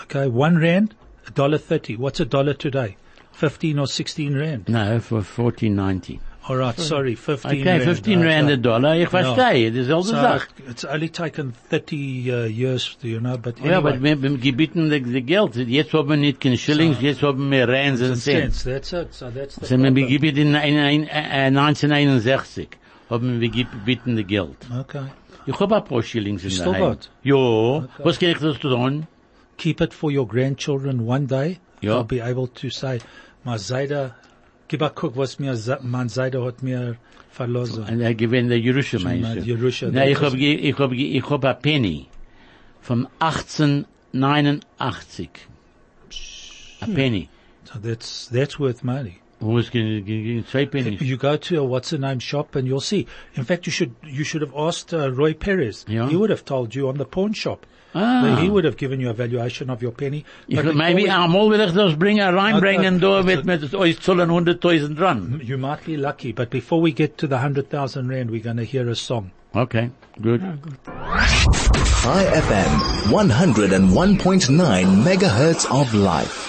[SPEAKER 2] Okay, one rand, a dollar thirty. What's a dollar today? Fifteen or sixteen rand.
[SPEAKER 1] No, for 14.90.
[SPEAKER 2] All right, sorry, fifteen.
[SPEAKER 1] Okay,
[SPEAKER 2] rand.
[SPEAKER 1] 15 rand a dollar. Ich verstehe, dieselbe
[SPEAKER 2] So
[SPEAKER 1] Sache.
[SPEAKER 2] it's only taken thirty uh, years, you know. But
[SPEAKER 1] Ja, aber
[SPEAKER 2] anyway,
[SPEAKER 1] wir, wir gebeten die Geld. Jetzt haben wir nicht keine Shillings, jetzt haben wir Rands und Cents.
[SPEAKER 2] That's it. So that's the
[SPEAKER 1] So wir
[SPEAKER 2] problem.
[SPEAKER 1] gebeten in ein- ein- äh, 1961 haben wir gebeten die Geld.
[SPEAKER 2] Okay,
[SPEAKER 1] Ich hab ein paar Shillings in
[SPEAKER 2] Still
[SPEAKER 1] der
[SPEAKER 2] got?
[SPEAKER 1] Ja, was kann ich das tun?
[SPEAKER 2] keep it for your grandchildren. One day,
[SPEAKER 1] Ja.
[SPEAKER 2] they'll be able to say, "My Zayda, gib a guck, was mir mein Zayda hat mir verloren."
[SPEAKER 1] Und er gewinnt der Jerusha,
[SPEAKER 2] Nein,
[SPEAKER 1] meinst du?
[SPEAKER 2] Jerusha,
[SPEAKER 1] Nein, ich hab, ich hab, ich hab ein Penny von 1889.
[SPEAKER 2] Hm.
[SPEAKER 1] A Penny.
[SPEAKER 2] So that's that's worth money.
[SPEAKER 1] Ge- ge- ge- zwei Pennies?
[SPEAKER 2] You go to a what's the name shop and you'll see. In fact, you should you should have asked uh, Roy Perez.
[SPEAKER 1] Yeah.
[SPEAKER 2] He would have told you on the pawn shop.
[SPEAKER 1] Ah.
[SPEAKER 2] He would have given you a valuation of your penny.
[SPEAKER 1] Ich,
[SPEAKER 2] But
[SPEAKER 1] maybe
[SPEAKER 2] we-
[SPEAKER 1] einmal will ich das bringen, reinbringen,
[SPEAKER 2] Okay.
[SPEAKER 1] da wird mir das euch zahlen 100.000 dran.
[SPEAKER 2] you might be lucky, but before we get to the hundred thousand rand, we're going to hear a song.
[SPEAKER 1] Okay, good.
[SPEAKER 4] Chai FM, 101.9 megahertz of life.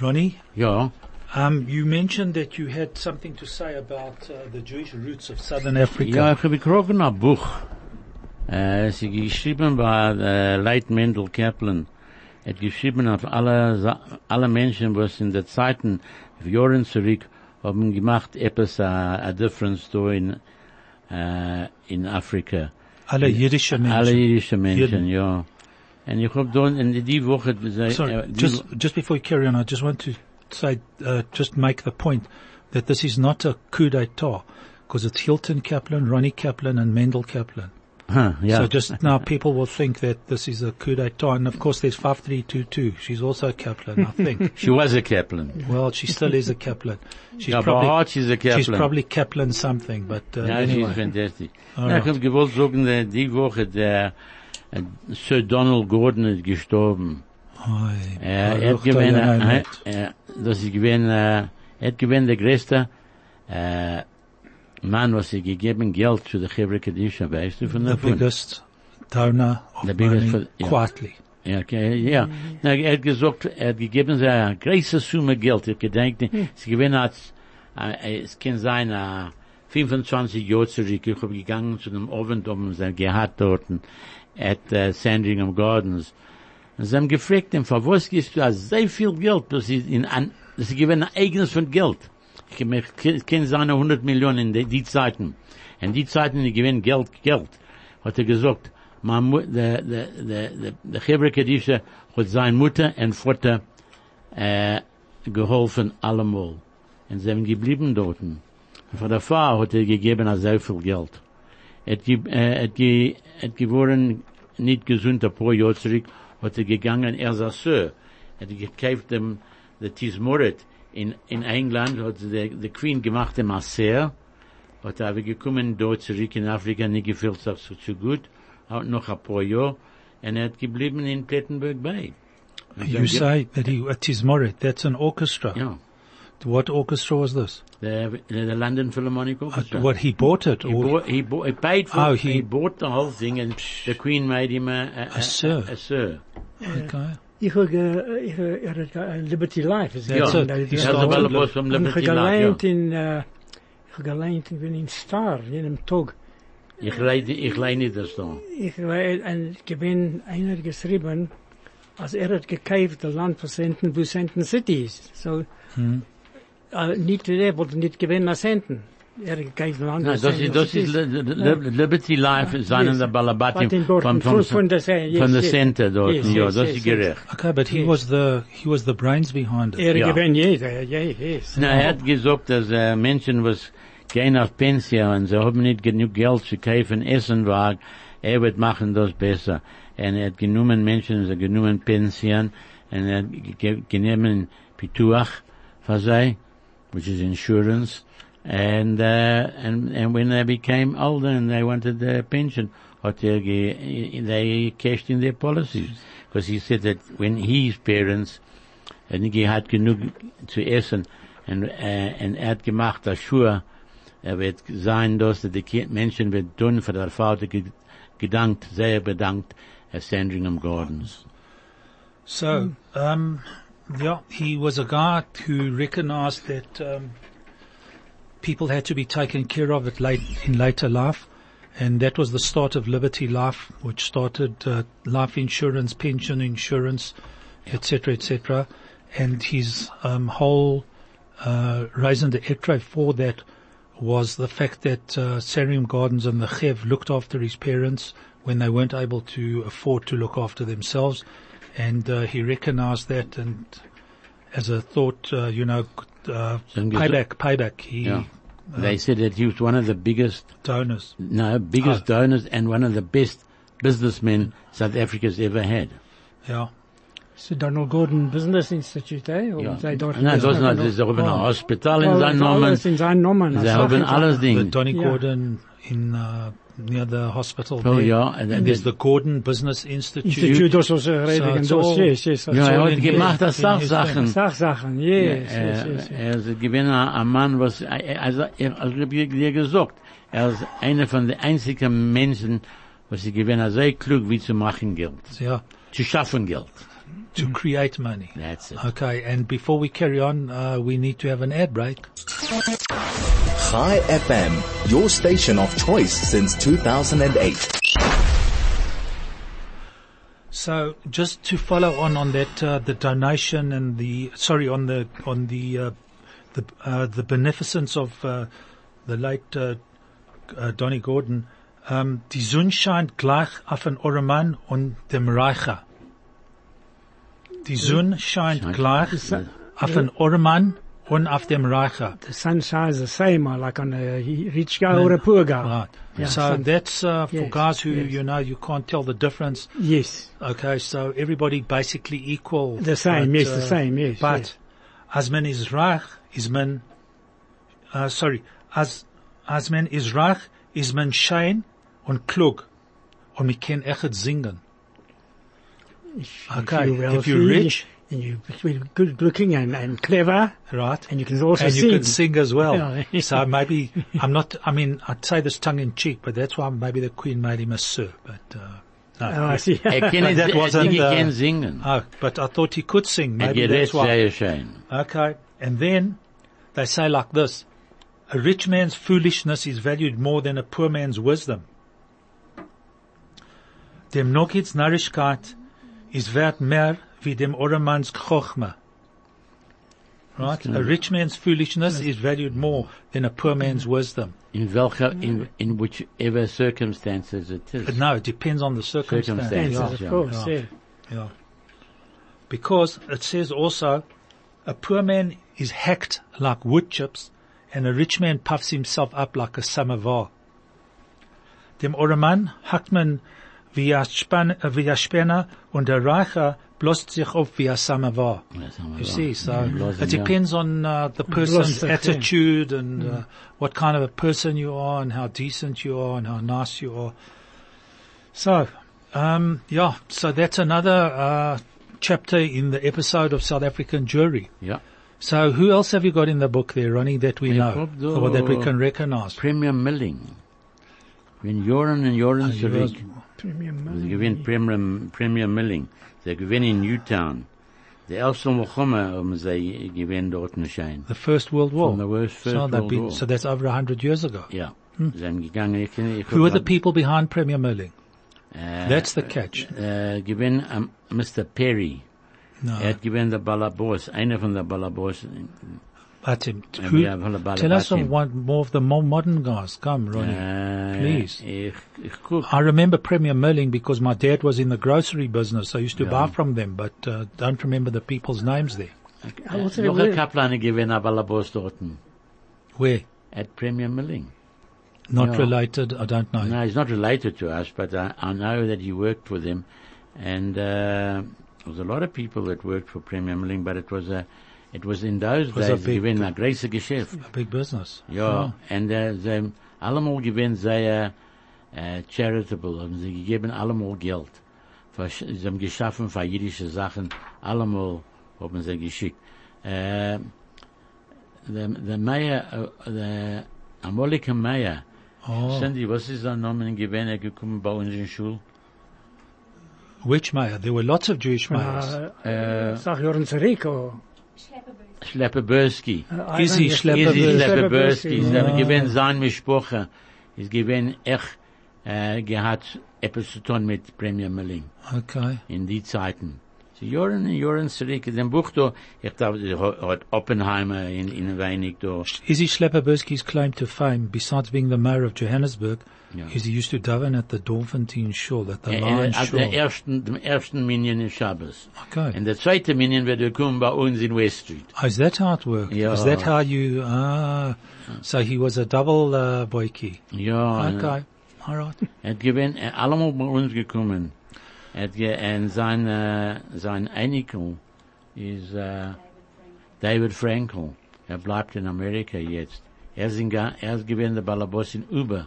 [SPEAKER 2] Ronnie,
[SPEAKER 1] Ja,
[SPEAKER 2] um, you mentioned that you had something to say about uh, the Jewish roots of Southern Africa.
[SPEAKER 1] ja, ich habe gekrogen ein Buch. Äh, sie geschrieben äh, Leit Mendel Kaplan. Hat geschrieben auf alle, alle Menschen, was in der Zeiten, Jahren zurück, haben gemacht etwas, a, a difference da in, äh, in Afrika.
[SPEAKER 2] Alle jüdische Menschen.
[SPEAKER 1] Alle jüdische Menschen, ja. Ich hab da in die Woche,
[SPEAKER 2] Sorry,
[SPEAKER 1] äh, die
[SPEAKER 2] just just before you carry on, I just want to say, uh, just make the point that this is not a coup d'état because it's Hilton Kaplan, Ronnie Kaplan, and Mendel Kaplan.
[SPEAKER 1] Huh, yeah.
[SPEAKER 2] So just now, people will think that this is a coup d'état, and of course, there's five three two two. She's also a Kaplan, I think.
[SPEAKER 1] she was a Kaplan.
[SPEAKER 2] well, she still is a Kaplan. She's
[SPEAKER 1] Ja,
[SPEAKER 2] probably
[SPEAKER 1] heart she's a
[SPEAKER 2] she's
[SPEAKER 1] Kaplan.
[SPEAKER 2] probably Kaplan something, but uh,
[SPEAKER 1] Ja,
[SPEAKER 2] anyway.
[SPEAKER 1] she's fantastic.
[SPEAKER 2] All
[SPEAKER 1] Ja, ich
[SPEAKER 2] right.
[SPEAKER 1] hab gewollt sagen, der, die Woche, der, Sir Donald Gordon ist gestorben.
[SPEAKER 2] Oi,
[SPEAKER 1] Er, hat gewinn,
[SPEAKER 2] Adonai Met.
[SPEAKER 1] äh, das ist gewinn, äh, er hat gewinn der größte, äh, Mann, was sie gegeben Geld zu der Chevre Kedisha, weißt du, von
[SPEAKER 2] the
[SPEAKER 1] der Fund?
[SPEAKER 2] biggest donor of
[SPEAKER 1] The biggest
[SPEAKER 2] money
[SPEAKER 1] for- yeah.
[SPEAKER 2] quietly.
[SPEAKER 1] Ja, okay, ja. Na, er hat gesagt, er hat gegeben sie eine große Summe Geld. Er hat gedacht, sie gewinnen als, äh, es kann sein, äh, 25 Jahre zurück. Ich habe gegangen zu dem Ovendom, sie gehabt dort, at äh, Sandringham Gardens. Und sie haben gefragt, ihm, für was gibst du so viel Geld, dass sie in an, dass sie gewinnen eigenes von Geld. Kenne seine 100 Millionen in die, die Zeiten. In die Zeiten, die gewinnen Geld, Geld. Hat er gesagt, man mu, der, der, der, der, der Chevre Kedisha hat seine Mutter und Vater, äh, geholfen allemal. Und sie haben geblieben dort. Und von der Frau hat er gegeben sehr viel Geld. Er hat, äh, hat, ge, hat geworden nicht gesund, ein paar Jahre zurück, hat er gegangen, er ist Sir. Er hat gekauft dem, der Tismoret in, in England, hat der, der Queen gemacht, dem Asser, hat er aber gekommen, dort zurück in Afrika, nicht gefühlt sich so zu gut, hat noch ein paar Jahre, und er hat geblieben in Plettenberg Bay.
[SPEAKER 2] You say that he, at Tismoret, that's an orchestra.
[SPEAKER 1] Ja,
[SPEAKER 2] What orchestra was this?
[SPEAKER 1] the, the London Philharmonic
[SPEAKER 2] Uh,
[SPEAKER 1] Orchestra.
[SPEAKER 2] what, he bought it?
[SPEAKER 1] He
[SPEAKER 2] or
[SPEAKER 1] bought, he bought, he paid for,
[SPEAKER 2] Oh,
[SPEAKER 1] he,
[SPEAKER 2] he-
[SPEAKER 1] bought the whole thing and the Queen made him a, a,
[SPEAKER 2] A sir.
[SPEAKER 1] A, sir.
[SPEAKER 2] Okay.
[SPEAKER 3] ich habe ich habe äh, Liberty Life ist
[SPEAKER 2] ja.
[SPEAKER 3] Um
[SPEAKER 2] ich
[SPEAKER 1] habe
[SPEAKER 2] mal
[SPEAKER 1] was
[SPEAKER 3] vom
[SPEAKER 1] Liberty Life
[SPEAKER 3] in äh, ich habe gelernt in in Star in einem Tag
[SPEAKER 1] ich leide ich leide nicht das da.
[SPEAKER 3] Ich war ein gewinn einer geschrieben als er hat gekauft das Land von Senten wo Senten City ist. So hm. äh, nicht der er wollte nicht gewinnen als Senten Er hat gekauft, das Land
[SPEAKER 1] Nein,
[SPEAKER 3] von
[SPEAKER 1] das ist, das ist Li- Li- Li- Liberty Life, ist einer
[SPEAKER 3] Yes.
[SPEAKER 1] der Balabatim
[SPEAKER 3] Batim dort,
[SPEAKER 1] von,
[SPEAKER 3] von,
[SPEAKER 1] von,
[SPEAKER 3] von der Se- yes,
[SPEAKER 1] von der
[SPEAKER 3] yes.
[SPEAKER 1] Center dort,
[SPEAKER 3] Yes,
[SPEAKER 1] ja,
[SPEAKER 3] yes,
[SPEAKER 1] das
[SPEAKER 3] yes,
[SPEAKER 1] ist gerecht.
[SPEAKER 2] Okay, but he
[SPEAKER 3] Yes.
[SPEAKER 2] was the, he was the brains behind it.
[SPEAKER 3] Er
[SPEAKER 1] Ja.
[SPEAKER 3] gewinnt jeder, ja, yes.
[SPEAKER 1] Na, er hat gesagt, dass äh, Menschen, was gehen auf Pension und sie haben nicht genug Geld zu kaufen, Essen war, er wird machen das besser. Und er hat genommen Menschen, sie genommen Pension und er hat ge- genommen Pituach für sie, which is insurance. And, uh, and, and when they became older and they wanted their pension, they cashed in their policies. Because he said that when his parents er nicht gehabt genug zu essen und, äh, und er hat gemacht, dass Schuhe, er wird sein, dass die Menschen wird tun für der Vater gedankt, sehr bedankt, at Sandringham Gardens.
[SPEAKER 2] So, um, yeah, he was a guy who recognized that um, people had to be taken care of at late in later life, and that was the start of Liberty Life, which started uh, life insurance, pension insurance, etc., etc. And his um, whole uh, raison d'etre for that was the fact that uh, Sandringham Gardens and the Chev looked after his parents when they weren't able to afford to look after themselves, and uh, he recognized that and as a thought, uh, you know, uh, payback, payback. He
[SPEAKER 1] Yeah. They said that he was one of the biggest,
[SPEAKER 2] donors.
[SPEAKER 1] no, biggest donors and one of the best businessmen South Africa's ever had.
[SPEAKER 2] Yeah.
[SPEAKER 3] So Donald Gordon Business Institute, eh? Oder
[SPEAKER 1] Ja.
[SPEAKER 3] sei dort
[SPEAKER 1] Nein, das ist nicht, sie haben ein
[SPEAKER 3] Oh.
[SPEAKER 1] Hospital in
[SPEAKER 3] Oh,
[SPEAKER 1] seinem
[SPEAKER 3] das
[SPEAKER 1] Namen.
[SPEAKER 3] alles in seinen Namen.
[SPEAKER 1] Sie
[SPEAKER 3] das
[SPEAKER 1] haben alles
[SPEAKER 2] The
[SPEAKER 1] Ding.
[SPEAKER 2] Donny Gordon in uh, near the hospital.
[SPEAKER 1] Oh,
[SPEAKER 2] there.
[SPEAKER 1] ja. and
[SPEAKER 2] And there's
[SPEAKER 1] the-
[SPEAKER 2] Gordon Business Institute.
[SPEAKER 3] Institute, er
[SPEAKER 2] So
[SPEAKER 3] reden,
[SPEAKER 2] it's
[SPEAKER 3] das, yes, yes.
[SPEAKER 1] Ja, er hat gemacht, das Sachsachen.
[SPEAKER 3] Sachsachen, yes, yes,
[SPEAKER 1] Er,
[SPEAKER 3] yes. yes.
[SPEAKER 1] er ist gewesen ein Mann, was, er- also, er, also, hab ich dir gesagt, er ist einer von den einzigen Menschen, was sie gewesen, sehr klug, wie zu machen Geld.
[SPEAKER 2] Yeah.
[SPEAKER 1] Zu schaffen Geld.
[SPEAKER 2] To create money.
[SPEAKER 1] That's it.
[SPEAKER 2] Okay, and before we carry on, uh, we need to have an ad break.
[SPEAKER 4] Chai FM, your station of choice since 2008.
[SPEAKER 2] So just to follow on on that, uh, the donation and the sorry on the on the uh, the uh, the beneficence of uh, the late uh, uh, Donny Gordon. Um, die Sonne scheint gleich auf den Orman und dem Reicher. Die Sonne scheint gleich auf den Orman und auf dem Reicher.
[SPEAKER 3] The sun shines the same, uh, like on a rich guy or a poor guy.
[SPEAKER 2] Right.
[SPEAKER 3] Yeah,
[SPEAKER 2] so
[SPEAKER 3] sun-
[SPEAKER 2] that's uh, for
[SPEAKER 3] Yes,
[SPEAKER 2] guys who
[SPEAKER 3] yes.
[SPEAKER 2] you know you can't tell the difference.
[SPEAKER 3] Yes.
[SPEAKER 2] Okay, so everybody basically equal.
[SPEAKER 3] The same,
[SPEAKER 2] but,
[SPEAKER 3] yes, the same, yes,
[SPEAKER 2] But
[SPEAKER 3] yes.
[SPEAKER 2] as men is reich, is men, uh, sorry, as, as men is reich, is men schein und klug. Und wir können echt singen. Okay,
[SPEAKER 3] you're
[SPEAKER 2] if you're rich,
[SPEAKER 3] and you're good looking and, and clever,
[SPEAKER 2] right?
[SPEAKER 3] and you can also
[SPEAKER 2] and
[SPEAKER 3] sing.
[SPEAKER 2] you can sing as well.
[SPEAKER 3] Yeah.
[SPEAKER 2] so maybe, I'm not, I mean, I'd say this tongue in cheek, but that's why maybe the Queen made him a sir, but, uh, no.
[SPEAKER 3] Oh, I see.
[SPEAKER 1] Kann,
[SPEAKER 2] But that wasn't,
[SPEAKER 1] Dinge
[SPEAKER 2] uh,
[SPEAKER 1] kann.
[SPEAKER 2] Oh, but I thought he could sing. Maybe that's why. Okay. And then they say like this, a rich man's foolishness is valued more than a poor man's wisdom. Dem Nogits Narishkeit is wert mehr wie dem Oremans Chochma. Right? A rich man's foolishness is valued more than a poor man's wisdom.
[SPEAKER 1] In welcher, in, in whichever circumstances it is.
[SPEAKER 2] But no, it depends on the circumstance.
[SPEAKER 1] Circumstances, yeah.
[SPEAKER 3] of course,
[SPEAKER 2] Yeah.
[SPEAKER 3] yeah.
[SPEAKER 2] Yeah. Because it says also, a poor man is hacked like wood chips, and a rich man puffs himself up like a samovar. Dem Oreman hackt man wie a Span- äh, wie a Spanner, und der Reicher bloßt sich auf wie a samovar.
[SPEAKER 1] Das
[SPEAKER 2] You see, so
[SPEAKER 1] Bloßen,
[SPEAKER 2] it
[SPEAKER 1] ja.
[SPEAKER 2] depends on uh, the person's
[SPEAKER 3] Bloß, yeah.
[SPEAKER 2] attitude and uh, what kind of a person you are and how decent you are and how nice you are. So, um, yeah, so that's another uh, chapter in the episode of South African Jury.
[SPEAKER 1] Ja.
[SPEAKER 2] So who else have you got in the book there, Ronnie, that we
[SPEAKER 1] Ich
[SPEAKER 2] know or that we can recognize?
[SPEAKER 1] Premier Milling. Wenn Joren und Joren
[SPEAKER 2] you
[SPEAKER 1] zurück.
[SPEAKER 3] Premium
[SPEAKER 1] Sie gewinnt Premier, Premier Milling. Sie gewinnt in Newtown. Milchome haben sie gewinnt dort.
[SPEAKER 2] The First World War.
[SPEAKER 1] From the worst First
[SPEAKER 2] so,
[SPEAKER 1] World
[SPEAKER 2] been,
[SPEAKER 1] War.
[SPEAKER 2] so that's over a hundred years ago.
[SPEAKER 1] Ja. Sie haben gegangen, ich, ich
[SPEAKER 2] Who are the people behind Premier Milling?
[SPEAKER 1] Äh,
[SPEAKER 2] That's the catch.
[SPEAKER 1] gewinnt um, Mr. Perry.
[SPEAKER 2] No.
[SPEAKER 1] Er hat gewinnt der Balabos, einer von der Balabos.
[SPEAKER 2] But him.
[SPEAKER 1] Ja,
[SPEAKER 2] Who,
[SPEAKER 1] wir haben alle
[SPEAKER 2] tell us of
[SPEAKER 1] Balabatim.
[SPEAKER 2] one more of the more modern guys. Come, Ronnie.
[SPEAKER 1] Äh,
[SPEAKER 2] Please.
[SPEAKER 1] Ich, ich.
[SPEAKER 2] I remember Premier Milling because my dad was in the grocery business. I used to
[SPEAKER 1] Yeah.
[SPEAKER 2] buy from them, but uh, don't remember the people's names there.
[SPEAKER 3] I
[SPEAKER 1] Noch ein Kaplan gewinnt der Balabos dort.
[SPEAKER 2] Where?
[SPEAKER 1] At Premier Milling.
[SPEAKER 2] Not
[SPEAKER 1] Yeah.
[SPEAKER 2] related. I don't know.
[SPEAKER 1] No, he's not related to us, but I, I know that he worked for them. And, uh, there was a lot of people that worked for Premier Milling, but it was a, it was in those
[SPEAKER 2] was
[SPEAKER 1] days
[SPEAKER 2] big-
[SPEAKER 1] gewinn a große Geschäft.
[SPEAKER 2] A big business.
[SPEAKER 1] Ja, und äh, sie allemal gewinn sehr äh, charitable, haben sie gegeben allemal Geld. Für, sie haben geschaffen für jüdische Sachen, allemal haben sie geschickt. Äh, der, der Meier, äh, der Amolike Meier,
[SPEAKER 2] Oh.
[SPEAKER 1] Sandy, was ist sein Name gewesen, er gekommen bei uns in Schule?
[SPEAKER 2] Which mayor? There were lots of Jewish mayors.
[SPEAKER 3] Uh,
[SPEAKER 1] Äh,
[SPEAKER 2] Schlepperbörski.
[SPEAKER 1] Is
[SPEAKER 2] he
[SPEAKER 1] Schlepperbörski? Is he
[SPEAKER 2] er
[SPEAKER 1] given sein Mischproche? Is given ech äh, gehad zu ton mit Premier Milling.
[SPEAKER 2] Okay.
[SPEAKER 1] In die Zeiten. Sie Jahren und Jahren zurück. In dem Buch da, ich glaube, hat Oppenheimer in, in ein wenig da.
[SPEAKER 2] Izzy Schlepperberski's claim to fame, besides being the mayor of Johannesburg,
[SPEAKER 1] Ja.
[SPEAKER 2] is he used to daven at the Doornfontein Shul, at the Lion
[SPEAKER 1] Auf
[SPEAKER 2] Shul.
[SPEAKER 1] der ersten, dem ersten Minyan in Shabbos.
[SPEAKER 2] Okay.
[SPEAKER 1] Und der zweite Minyan wird gekommen bei uns in West Street.
[SPEAKER 2] Oh, is that how it worked?
[SPEAKER 1] Yeah.
[SPEAKER 2] Is that how you, ah, so he was a double, uh, boyki.
[SPEAKER 1] Und
[SPEAKER 2] Okay. All right.
[SPEAKER 1] er hat gewinn, er allemal bei uns gekommen. Und sein, äh, sein Einikel ist, äh, David Frankel. Er bleibt in Amerika jetzt. Er ist, in, er ist gewinn der in Uber.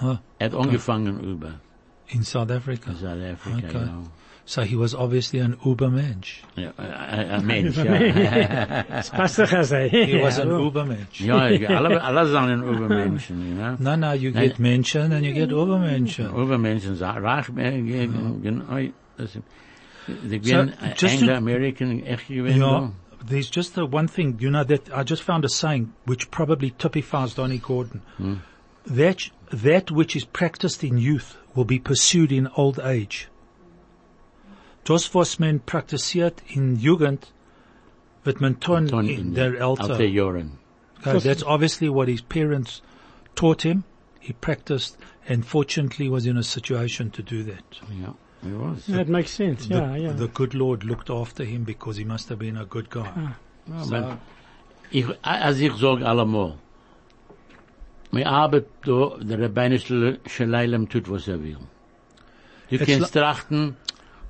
[SPEAKER 2] Huh.
[SPEAKER 1] Er hat angefangen Uber.
[SPEAKER 2] In South Africa.
[SPEAKER 1] in South Africa,
[SPEAKER 2] Okay.
[SPEAKER 1] ja.
[SPEAKER 2] So he was obviously an Ubermensch.
[SPEAKER 1] Ja, ein ein Mensch, ja.
[SPEAKER 3] Das passt doch also.
[SPEAKER 2] He was an Ubermensch.
[SPEAKER 1] ja, alle, alle sind Übermenschen, you know.
[SPEAKER 2] No, no, you get Menschen and you get Ubermenschen.
[SPEAKER 1] Übermenschen, sind reich, genau, das
[SPEAKER 2] So, just
[SPEAKER 1] Anglo-American, echt gewinnen,
[SPEAKER 2] There's just the one thing, you know, that I just found a saying which probably typifies Donny Gordon. Hmm. That, that which is practiced in youth will be pursued in old age. Das, was man praktiziert in Jugend, wird man tun
[SPEAKER 1] Ton
[SPEAKER 2] in der Alter.
[SPEAKER 1] Alter Jahren.
[SPEAKER 2] Okay, that's obviously what his parents taught him. He practiced and fortunately was in a situation to do that.
[SPEAKER 1] Ja, he was.
[SPEAKER 3] That makes sense.
[SPEAKER 2] The,
[SPEAKER 3] Yeah, yeah.
[SPEAKER 2] the good Lord looked after him because he must have been a good guy.
[SPEAKER 1] Ja,
[SPEAKER 2] So-
[SPEAKER 1] aber ich, als ich sag allemal, mir arbeit da, der Rabbinische Shalailem tut, was er will. Du
[SPEAKER 2] It's
[SPEAKER 1] kannst trachten,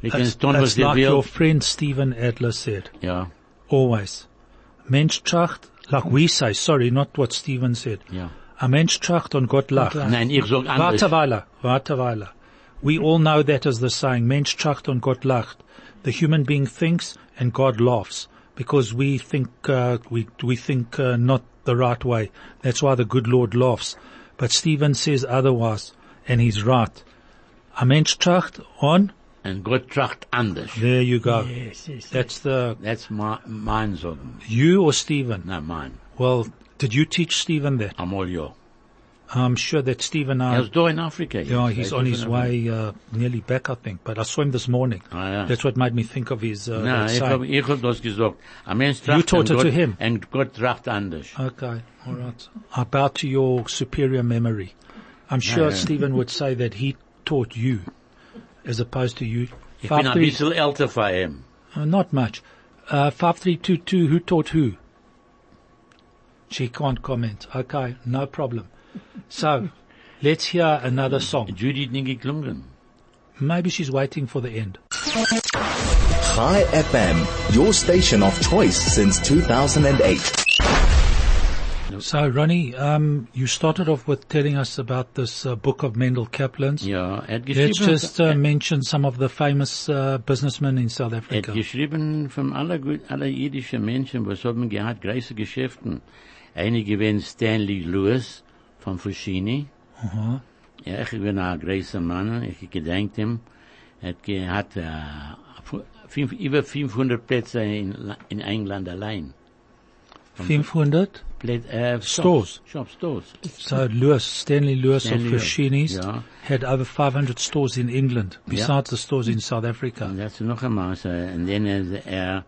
[SPEAKER 2] that's
[SPEAKER 1] was
[SPEAKER 2] like
[SPEAKER 1] will.
[SPEAKER 2] your friend Stephen Adler said.
[SPEAKER 1] Ja,
[SPEAKER 2] Always. Mensch tracht, like we say, sorry, not what Stephen said.
[SPEAKER 1] ja.
[SPEAKER 2] A Mensch tracht und Gott lacht.
[SPEAKER 1] Nein, ich sag anders.
[SPEAKER 2] Warte Weile, warte Weile. We all know that as the saying, Mensch tracht und Gott lacht. The human being thinks and God laughs because we think, uh, we, we think, uh, not the right way. That's why the good Lord laughs. But Stephen says otherwise and he's right. A Mensch tracht on,
[SPEAKER 1] Und Gott tracht anders.
[SPEAKER 2] there you go.
[SPEAKER 3] Yes, yes. yes.
[SPEAKER 2] That's the,
[SPEAKER 1] That's my, mein Sagen.
[SPEAKER 2] you or Stephen?
[SPEAKER 1] Na, mein.
[SPEAKER 2] Well, did you teach Stephen that?
[SPEAKER 1] Amol ja.
[SPEAKER 2] I'm sure that Stephen, uh,
[SPEAKER 1] ist da in Afrika.
[SPEAKER 2] yeah,
[SPEAKER 1] jetzt.
[SPEAKER 2] he's
[SPEAKER 1] Er
[SPEAKER 2] on his way, uh, nearly back, I think. But I saw him this morning.
[SPEAKER 1] Ah, ja.
[SPEAKER 2] That's what made me think of his, uh,
[SPEAKER 1] Na,
[SPEAKER 2] that
[SPEAKER 1] ich hab,
[SPEAKER 2] saying.
[SPEAKER 1] ich hab das gesagt. Ein Mensch tracht
[SPEAKER 2] taught
[SPEAKER 1] und
[SPEAKER 2] it to him.
[SPEAKER 1] and Gott tracht anders.
[SPEAKER 2] Okay, all right. I bow to your superior memory. I'm sure
[SPEAKER 1] yeah.
[SPEAKER 2] Stephen would say that he taught you, as opposed to you.
[SPEAKER 1] Ich bin ein bisschen älter für ihn.
[SPEAKER 2] uh, not much. Uh, 5322, who taught who? She can't comment. Okay, no problem. So, let's hear another song.
[SPEAKER 1] Judy hat nicht geklungen.
[SPEAKER 2] Maybe she's waiting for the end.
[SPEAKER 4] Chai FM, your station of choice since 2008.
[SPEAKER 2] So, Ronnie, um, you started off with telling us about this uh, book of Mendel Kaplan's.
[SPEAKER 1] Er
[SPEAKER 2] Let's just uh, mention some of the famous uh, businessmen in South Africa.
[SPEAKER 1] er geschrieben von aller, aller jüdischen Menschen, was haben gehabt, große Geschäften. Einige waren Stanley Lewis von Foschini. Uh -huh. Ja, ich bin ein großer Mann, ich gedenkt ihm. Er hat fünf, über 500 Plätze in, in England allein.
[SPEAKER 2] 500.
[SPEAKER 1] Plät, äh,
[SPEAKER 2] Stores.
[SPEAKER 1] Shops, stores.
[SPEAKER 2] So Lewis, Stanley Lewis
[SPEAKER 1] Stanley
[SPEAKER 2] of
[SPEAKER 1] Lewis,
[SPEAKER 2] Foschini's
[SPEAKER 1] ja.
[SPEAKER 2] had over 500 stores in England, besides the stores in South Africa.
[SPEAKER 1] Und das ist noch einmal so. Und dann, äh, er,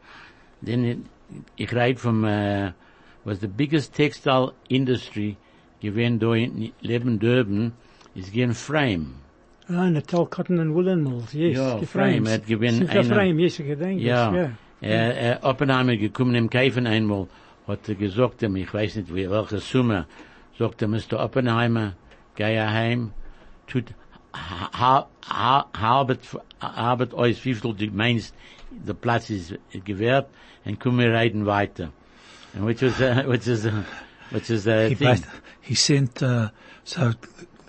[SPEAKER 1] dann, ich rede vom, äh, was the biggest textile industry gewesen da in Leben Durban, ist gegen Frame.
[SPEAKER 3] Ah, Natal Cotton and Woolen Mills, yes.
[SPEAKER 1] Ja,
[SPEAKER 3] die
[SPEAKER 1] Frame,
[SPEAKER 3] frames.
[SPEAKER 1] hat gewinn
[SPEAKER 3] Sicher
[SPEAKER 1] einer-
[SPEAKER 3] Frame, yes, ich gedenk es,
[SPEAKER 1] Ja.
[SPEAKER 3] ja.
[SPEAKER 1] Er, er, Oppenheimer gekommen im Käfen einmal, hat er gesagt ich weiß nicht, wie, welche Summe, sagt er, Mr. Oppenheimer, geh heim, tut, habet, habet euch, wie viel du meinst, der Platz ist gewährt, und komm, wir reiten weiter. And which was, uh, which is, uh, which is, uh,
[SPEAKER 2] He,
[SPEAKER 1] thing.
[SPEAKER 2] bas- he sent, uh, so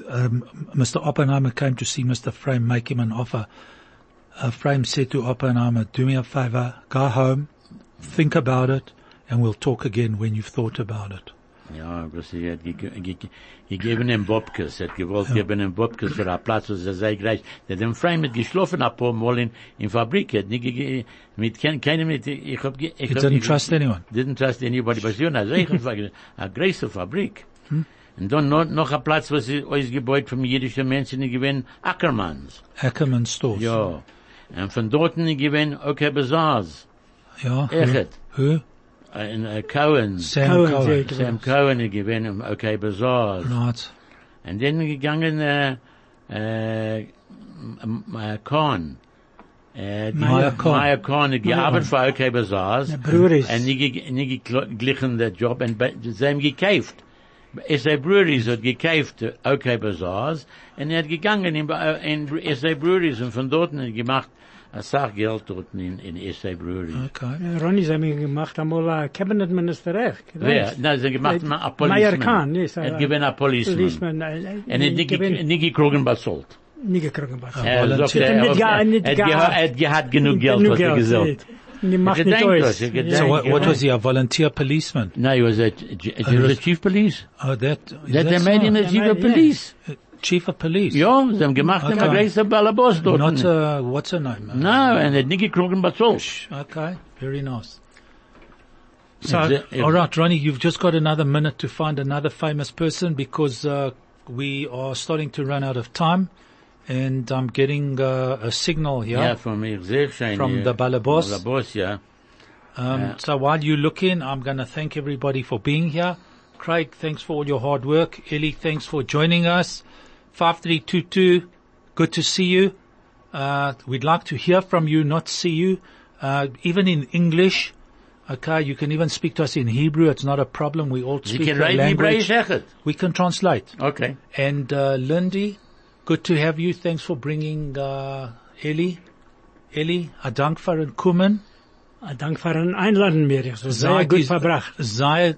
[SPEAKER 2] um, Mr. Oppenheimer came to see Mr. Frame, make him an offer. Uh, Frame said to Oppenheimer, do me a favor, go home, think about it, and we'll talk again when you've thought about it.
[SPEAKER 1] Ja, was er hat ge- ge- ge- gegeben ihm Bobkes, hat gewollt geben ihm Bobkes für einen Platz, was er sei gleich. Der im Freien mit geschlafen ein paar Mal in, in Fabrik, hat nicht ge- mit kein, keinem mit, ich hab, ich
[SPEAKER 2] He
[SPEAKER 1] hab,
[SPEAKER 2] didn't trust anyone.
[SPEAKER 1] didn't trust anybody, was ja, also ich hab, eine große Fabrik.
[SPEAKER 2] Hm?
[SPEAKER 1] Und dann noch, noch ein Platz, was ist ausgebaut von jüdischen Menschen, die gewinnen Ackermans.
[SPEAKER 2] Ackerman stores.
[SPEAKER 1] Ja. Und von dort gewinnen OK Bazaars.
[SPEAKER 2] Yeah.
[SPEAKER 1] Echt.
[SPEAKER 2] Who?
[SPEAKER 1] In uh, Cohen's.
[SPEAKER 2] Sam
[SPEAKER 3] Cohen,
[SPEAKER 2] Cohen.
[SPEAKER 1] Sam Cohen gewinnen okay Bazaars.
[SPEAKER 2] Right.
[SPEAKER 1] Und dann gegangen, äh, äh, M- M- Korn. Äh, die-
[SPEAKER 2] Meyer Korn.
[SPEAKER 1] Meyer Korn hat gearbeitet für OK. Und nicht, ge- nicht geglichen der Job. Und sie haben gekauft. SA Breweries hat gekauft OK Bazaars. Und er hat gegangen in, äh, in SA Breweries und von dort hat gemacht, ein Sachgeld dort in, in SA Breweries.
[SPEAKER 2] Okay.
[SPEAKER 3] Ja, Ronnie zei mir gemacht einmal ein Cabinet Minister echt.
[SPEAKER 1] Wer? Na, sie gemacht
[SPEAKER 3] Äh,
[SPEAKER 1] mal ein
[SPEAKER 3] Meyer
[SPEAKER 1] Policeman.
[SPEAKER 3] Kahn, yes,
[SPEAKER 1] Er
[SPEAKER 3] äh,
[SPEAKER 1] hat gewinnt ein Policeman.
[SPEAKER 3] Policeman, äh, äh,
[SPEAKER 1] Und er hat nicht,
[SPEAKER 3] gewinn-
[SPEAKER 1] ge- nicht gekriegt bezahlt.
[SPEAKER 3] nie gekriegt was.
[SPEAKER 1] Er
[SPEAKER 2] Volunteer.
[SPEAKER 1] sagt, er,
[SPEAKER 3] Nicht
[SPEAKER 1] er,
[SPEAKER 3] ge- nicht
[SPEAKER 1] er,
[SPEAKER 3] gehabt.
[SPEAKER 1] er hat gehabt genug Geld,
[SPEAKER 3] Genug
[SPEAKER 1] was er
[SPEAKER 3] Geld,
[SPEAKER 1] gesagt.
[SPEAKER 3] ja. Die macht
[SPEAKER 1] Ich
[SPEAKER 3] nicht
[SPEAKER 1] gedenk
[SPEAKER 3] aus.
[SPEAKER 1] das, ich gedenk
[SPEAKER 3] Ja.
[SPEAKER 2] So what, what
[SPEAKER 1] Yeah.
[SPEAKER 2] was he, a volunteer policeman?
[SPEAKER 1] No, he was a, he was a chief police.
[SPEAKER 2] Oh, that,
[SPEAKER 1] That they
[SPEAKER 2] that's
[SPEAKER 1] made him
[SPEAKER 2] not-
[SPEAKER 1] a chief
[SPEAKER 3] made-
[SPEAKER 1] of
[SPEAKER 3] yeah.
[SPEAKER 1] police.
[SPEAKER 2] Chief of police.
[SPEAKER 1] Ja, sie haben gemacht,
[SPEAKER 2] Okay.
[SPEAKER 1] größer Ballabos dort.
[SPEAKER 2] Not, uh, what's her name? Uh,
[SPEAKER 1] No, und er hat nicht gekriegt bezahlt.
[SPEAKER 2] Okay, very nice. So,
[SPEAKER 1] If the- if-
[SPEAKER 2] all right, Ronnie, you've just got another minute to find another famous person because uh, we are starting to run out of time. and I'm getting uh, a signal here.
[SPEAKER 1] Von mir.
[SPEAKER 2] From the Balabos.
[SPEAKER 1] Balabos, ja.
[SPEAKER 2] Um,
[SPEAKER 1] Yeah.
[SPEAKER 2] So while you look in, I'm going to thank everybody for being here. Craig, thanks for all your hard work. Ellie, thanks for joining us. 5322, good to see you. Uh, we'd like to hear from you, not see you. Uh, even in English. Okay, you can even speak to us in Hebrew. It's not a problem. We all
[SPEAKER 1] Sie
[SPEAKER 2] speak
[SPEAKER 1] kann
[SPEAKER 2] the
[SPEAKER 1] reden
[SPEAKER 2] language.
[SPEAKER 1] Hebräisch echt?
[SPEAKER 2] We can translate.
[SPEAKER 1] Okay.
[SPEAKER 2] And uh, Lindy, good to have you. Thanks for bringing uh, Ellie. Ellie, a dank voor een kommen.
[SPEAKER 3] Ah, Dank für ein Einladen mir. Ich so sehr gut verbracht.
[SPEAKER 2] Sei s-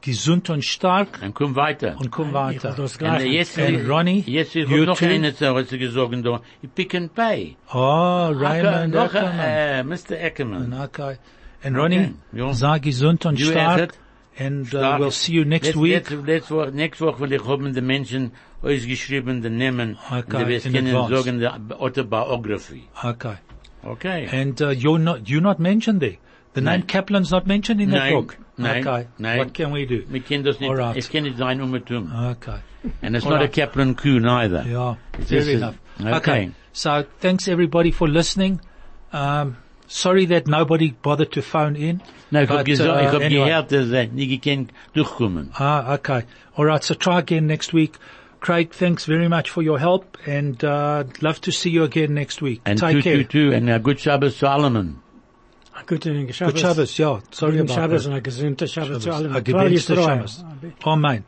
[SPEAKER 2] gesund und stark
[SPEAKER 1] Dann komm weiter.
[SPEAKER 2] und komm weiter.
[SPEAKER 3] will das
[SPEAKER 1] Und jetzt,
[SPEAKER 2] And Ronnie,
[SPEAKER 1] jetzt, ich
[SPEAKER 2] you
[SPEAKER 1] hab noch
[SPEAKER 2] too?
[SPEAKER 1] eine Sache zu gesagt, da. Pick and Pay.
[SPEAKER 2] Oh, Raymond
[SPEAKER 1] Noch,
[SPEAKER 2] Ackerman.
[SPEAKER 1] äh, Mr. Ackerman.
[SPEAKER 2] Okay. And Ronnie,
[SPEAKER 1] ja.
[SPEAKER 2] sei gesund und
[SPEAKER 1] You
[SPEAKER 2] stark. And uh,
[SPEAKER 1] Stark.
[SPEAKER 2] we'll see you next
[SPEAKER 1] Let's-
[SPEAKER 2] week.
[SPEAKER 1] let's- let's Woche, next Woche will ich haben die Menschen ausgeschrieben, die Namen,
[SPEAKER 2] Okay,
[SPEAKER 1] die wir
[SPEAKER 2] in
[SPEAKER 1] können
[SPEAKER 2] advance.
[SPEAKER 1] sagen, die Autobiography.
[SPEAKER 2] Okay.
[SPEAKER 1] Okay.
[SPEAKER 2] And uh, you're not you're not mentioned there. The name
[SPEAKER 1] Nein.
[SPEAKER 2] Kaplan's not mentioned in that
[SPEAKER 1] Nein,
[SPEAKER 2] book.
[SPEAKER 1] nein,
[SPEAKER 2] okay.
[SPEAKER 1] nein.
[SPEAKER 2] What can we do?
[SPEAKER 1] Wir kennen das nicht,
[SPEAKER 2] All right.
[SPEAKER 1] es kann nicht sein Umgetum.
[SPEAKER 2] Okay.
[SPEAKER 1] And it's
[SPEAKER 2] All
[SPEAKER 1] not a. Kaplan coup neither.
[SPEAKER 2] Yeah, fair
[SPEAKER 1] is-
[SPEAKER 2] enough.
[SPEAKER 1] okay.
[SPEAKER 2] Okay. So thanks everybody for listening. Um, sorry that nobody bothered to phone in.
[SPEAKER 1] Ich hab
[SPEAKER 2] But, uh,
[SPEAKER 1] ich hab
[SPEAKER 2] anyway.
[SPEAKER 1] gehört, dass er nicht gekannt durchkommen.
[SPEAKER 2] Ah, okay. All right. So try again next week. Craig, thanks very much for your help and, uh, love to see you again next week.
[SPEAKER 1] And
[SPEAKER 2] Take
[SPEAKER 1] two,
[SPEAKER 2] care.
[SPEAKER 1] two, two, and a good Shabbos to Solomon.
[SPEAKER 3] Guten Shabbos.
[SPEAKER 2] Good Shabbos. Yeah. Sorry
[SPEAKER 3] Guten
[SPEAKER 2] about
[SPEAKER 3] Shabbos
[SPEAKER 2] that.
[SPEAKER 3] und ein gesunder Shabbos zu
[SPEAKER 2] Shabbos.
[SPEAKER 3] allen.
[SPEAKER 2] A
[SPEAKER 3] Klal
[SPEAKER 2] gewenster
[SPEAKER 3] Yisrael.
[SPEAKER 2] Shabbos. Amen.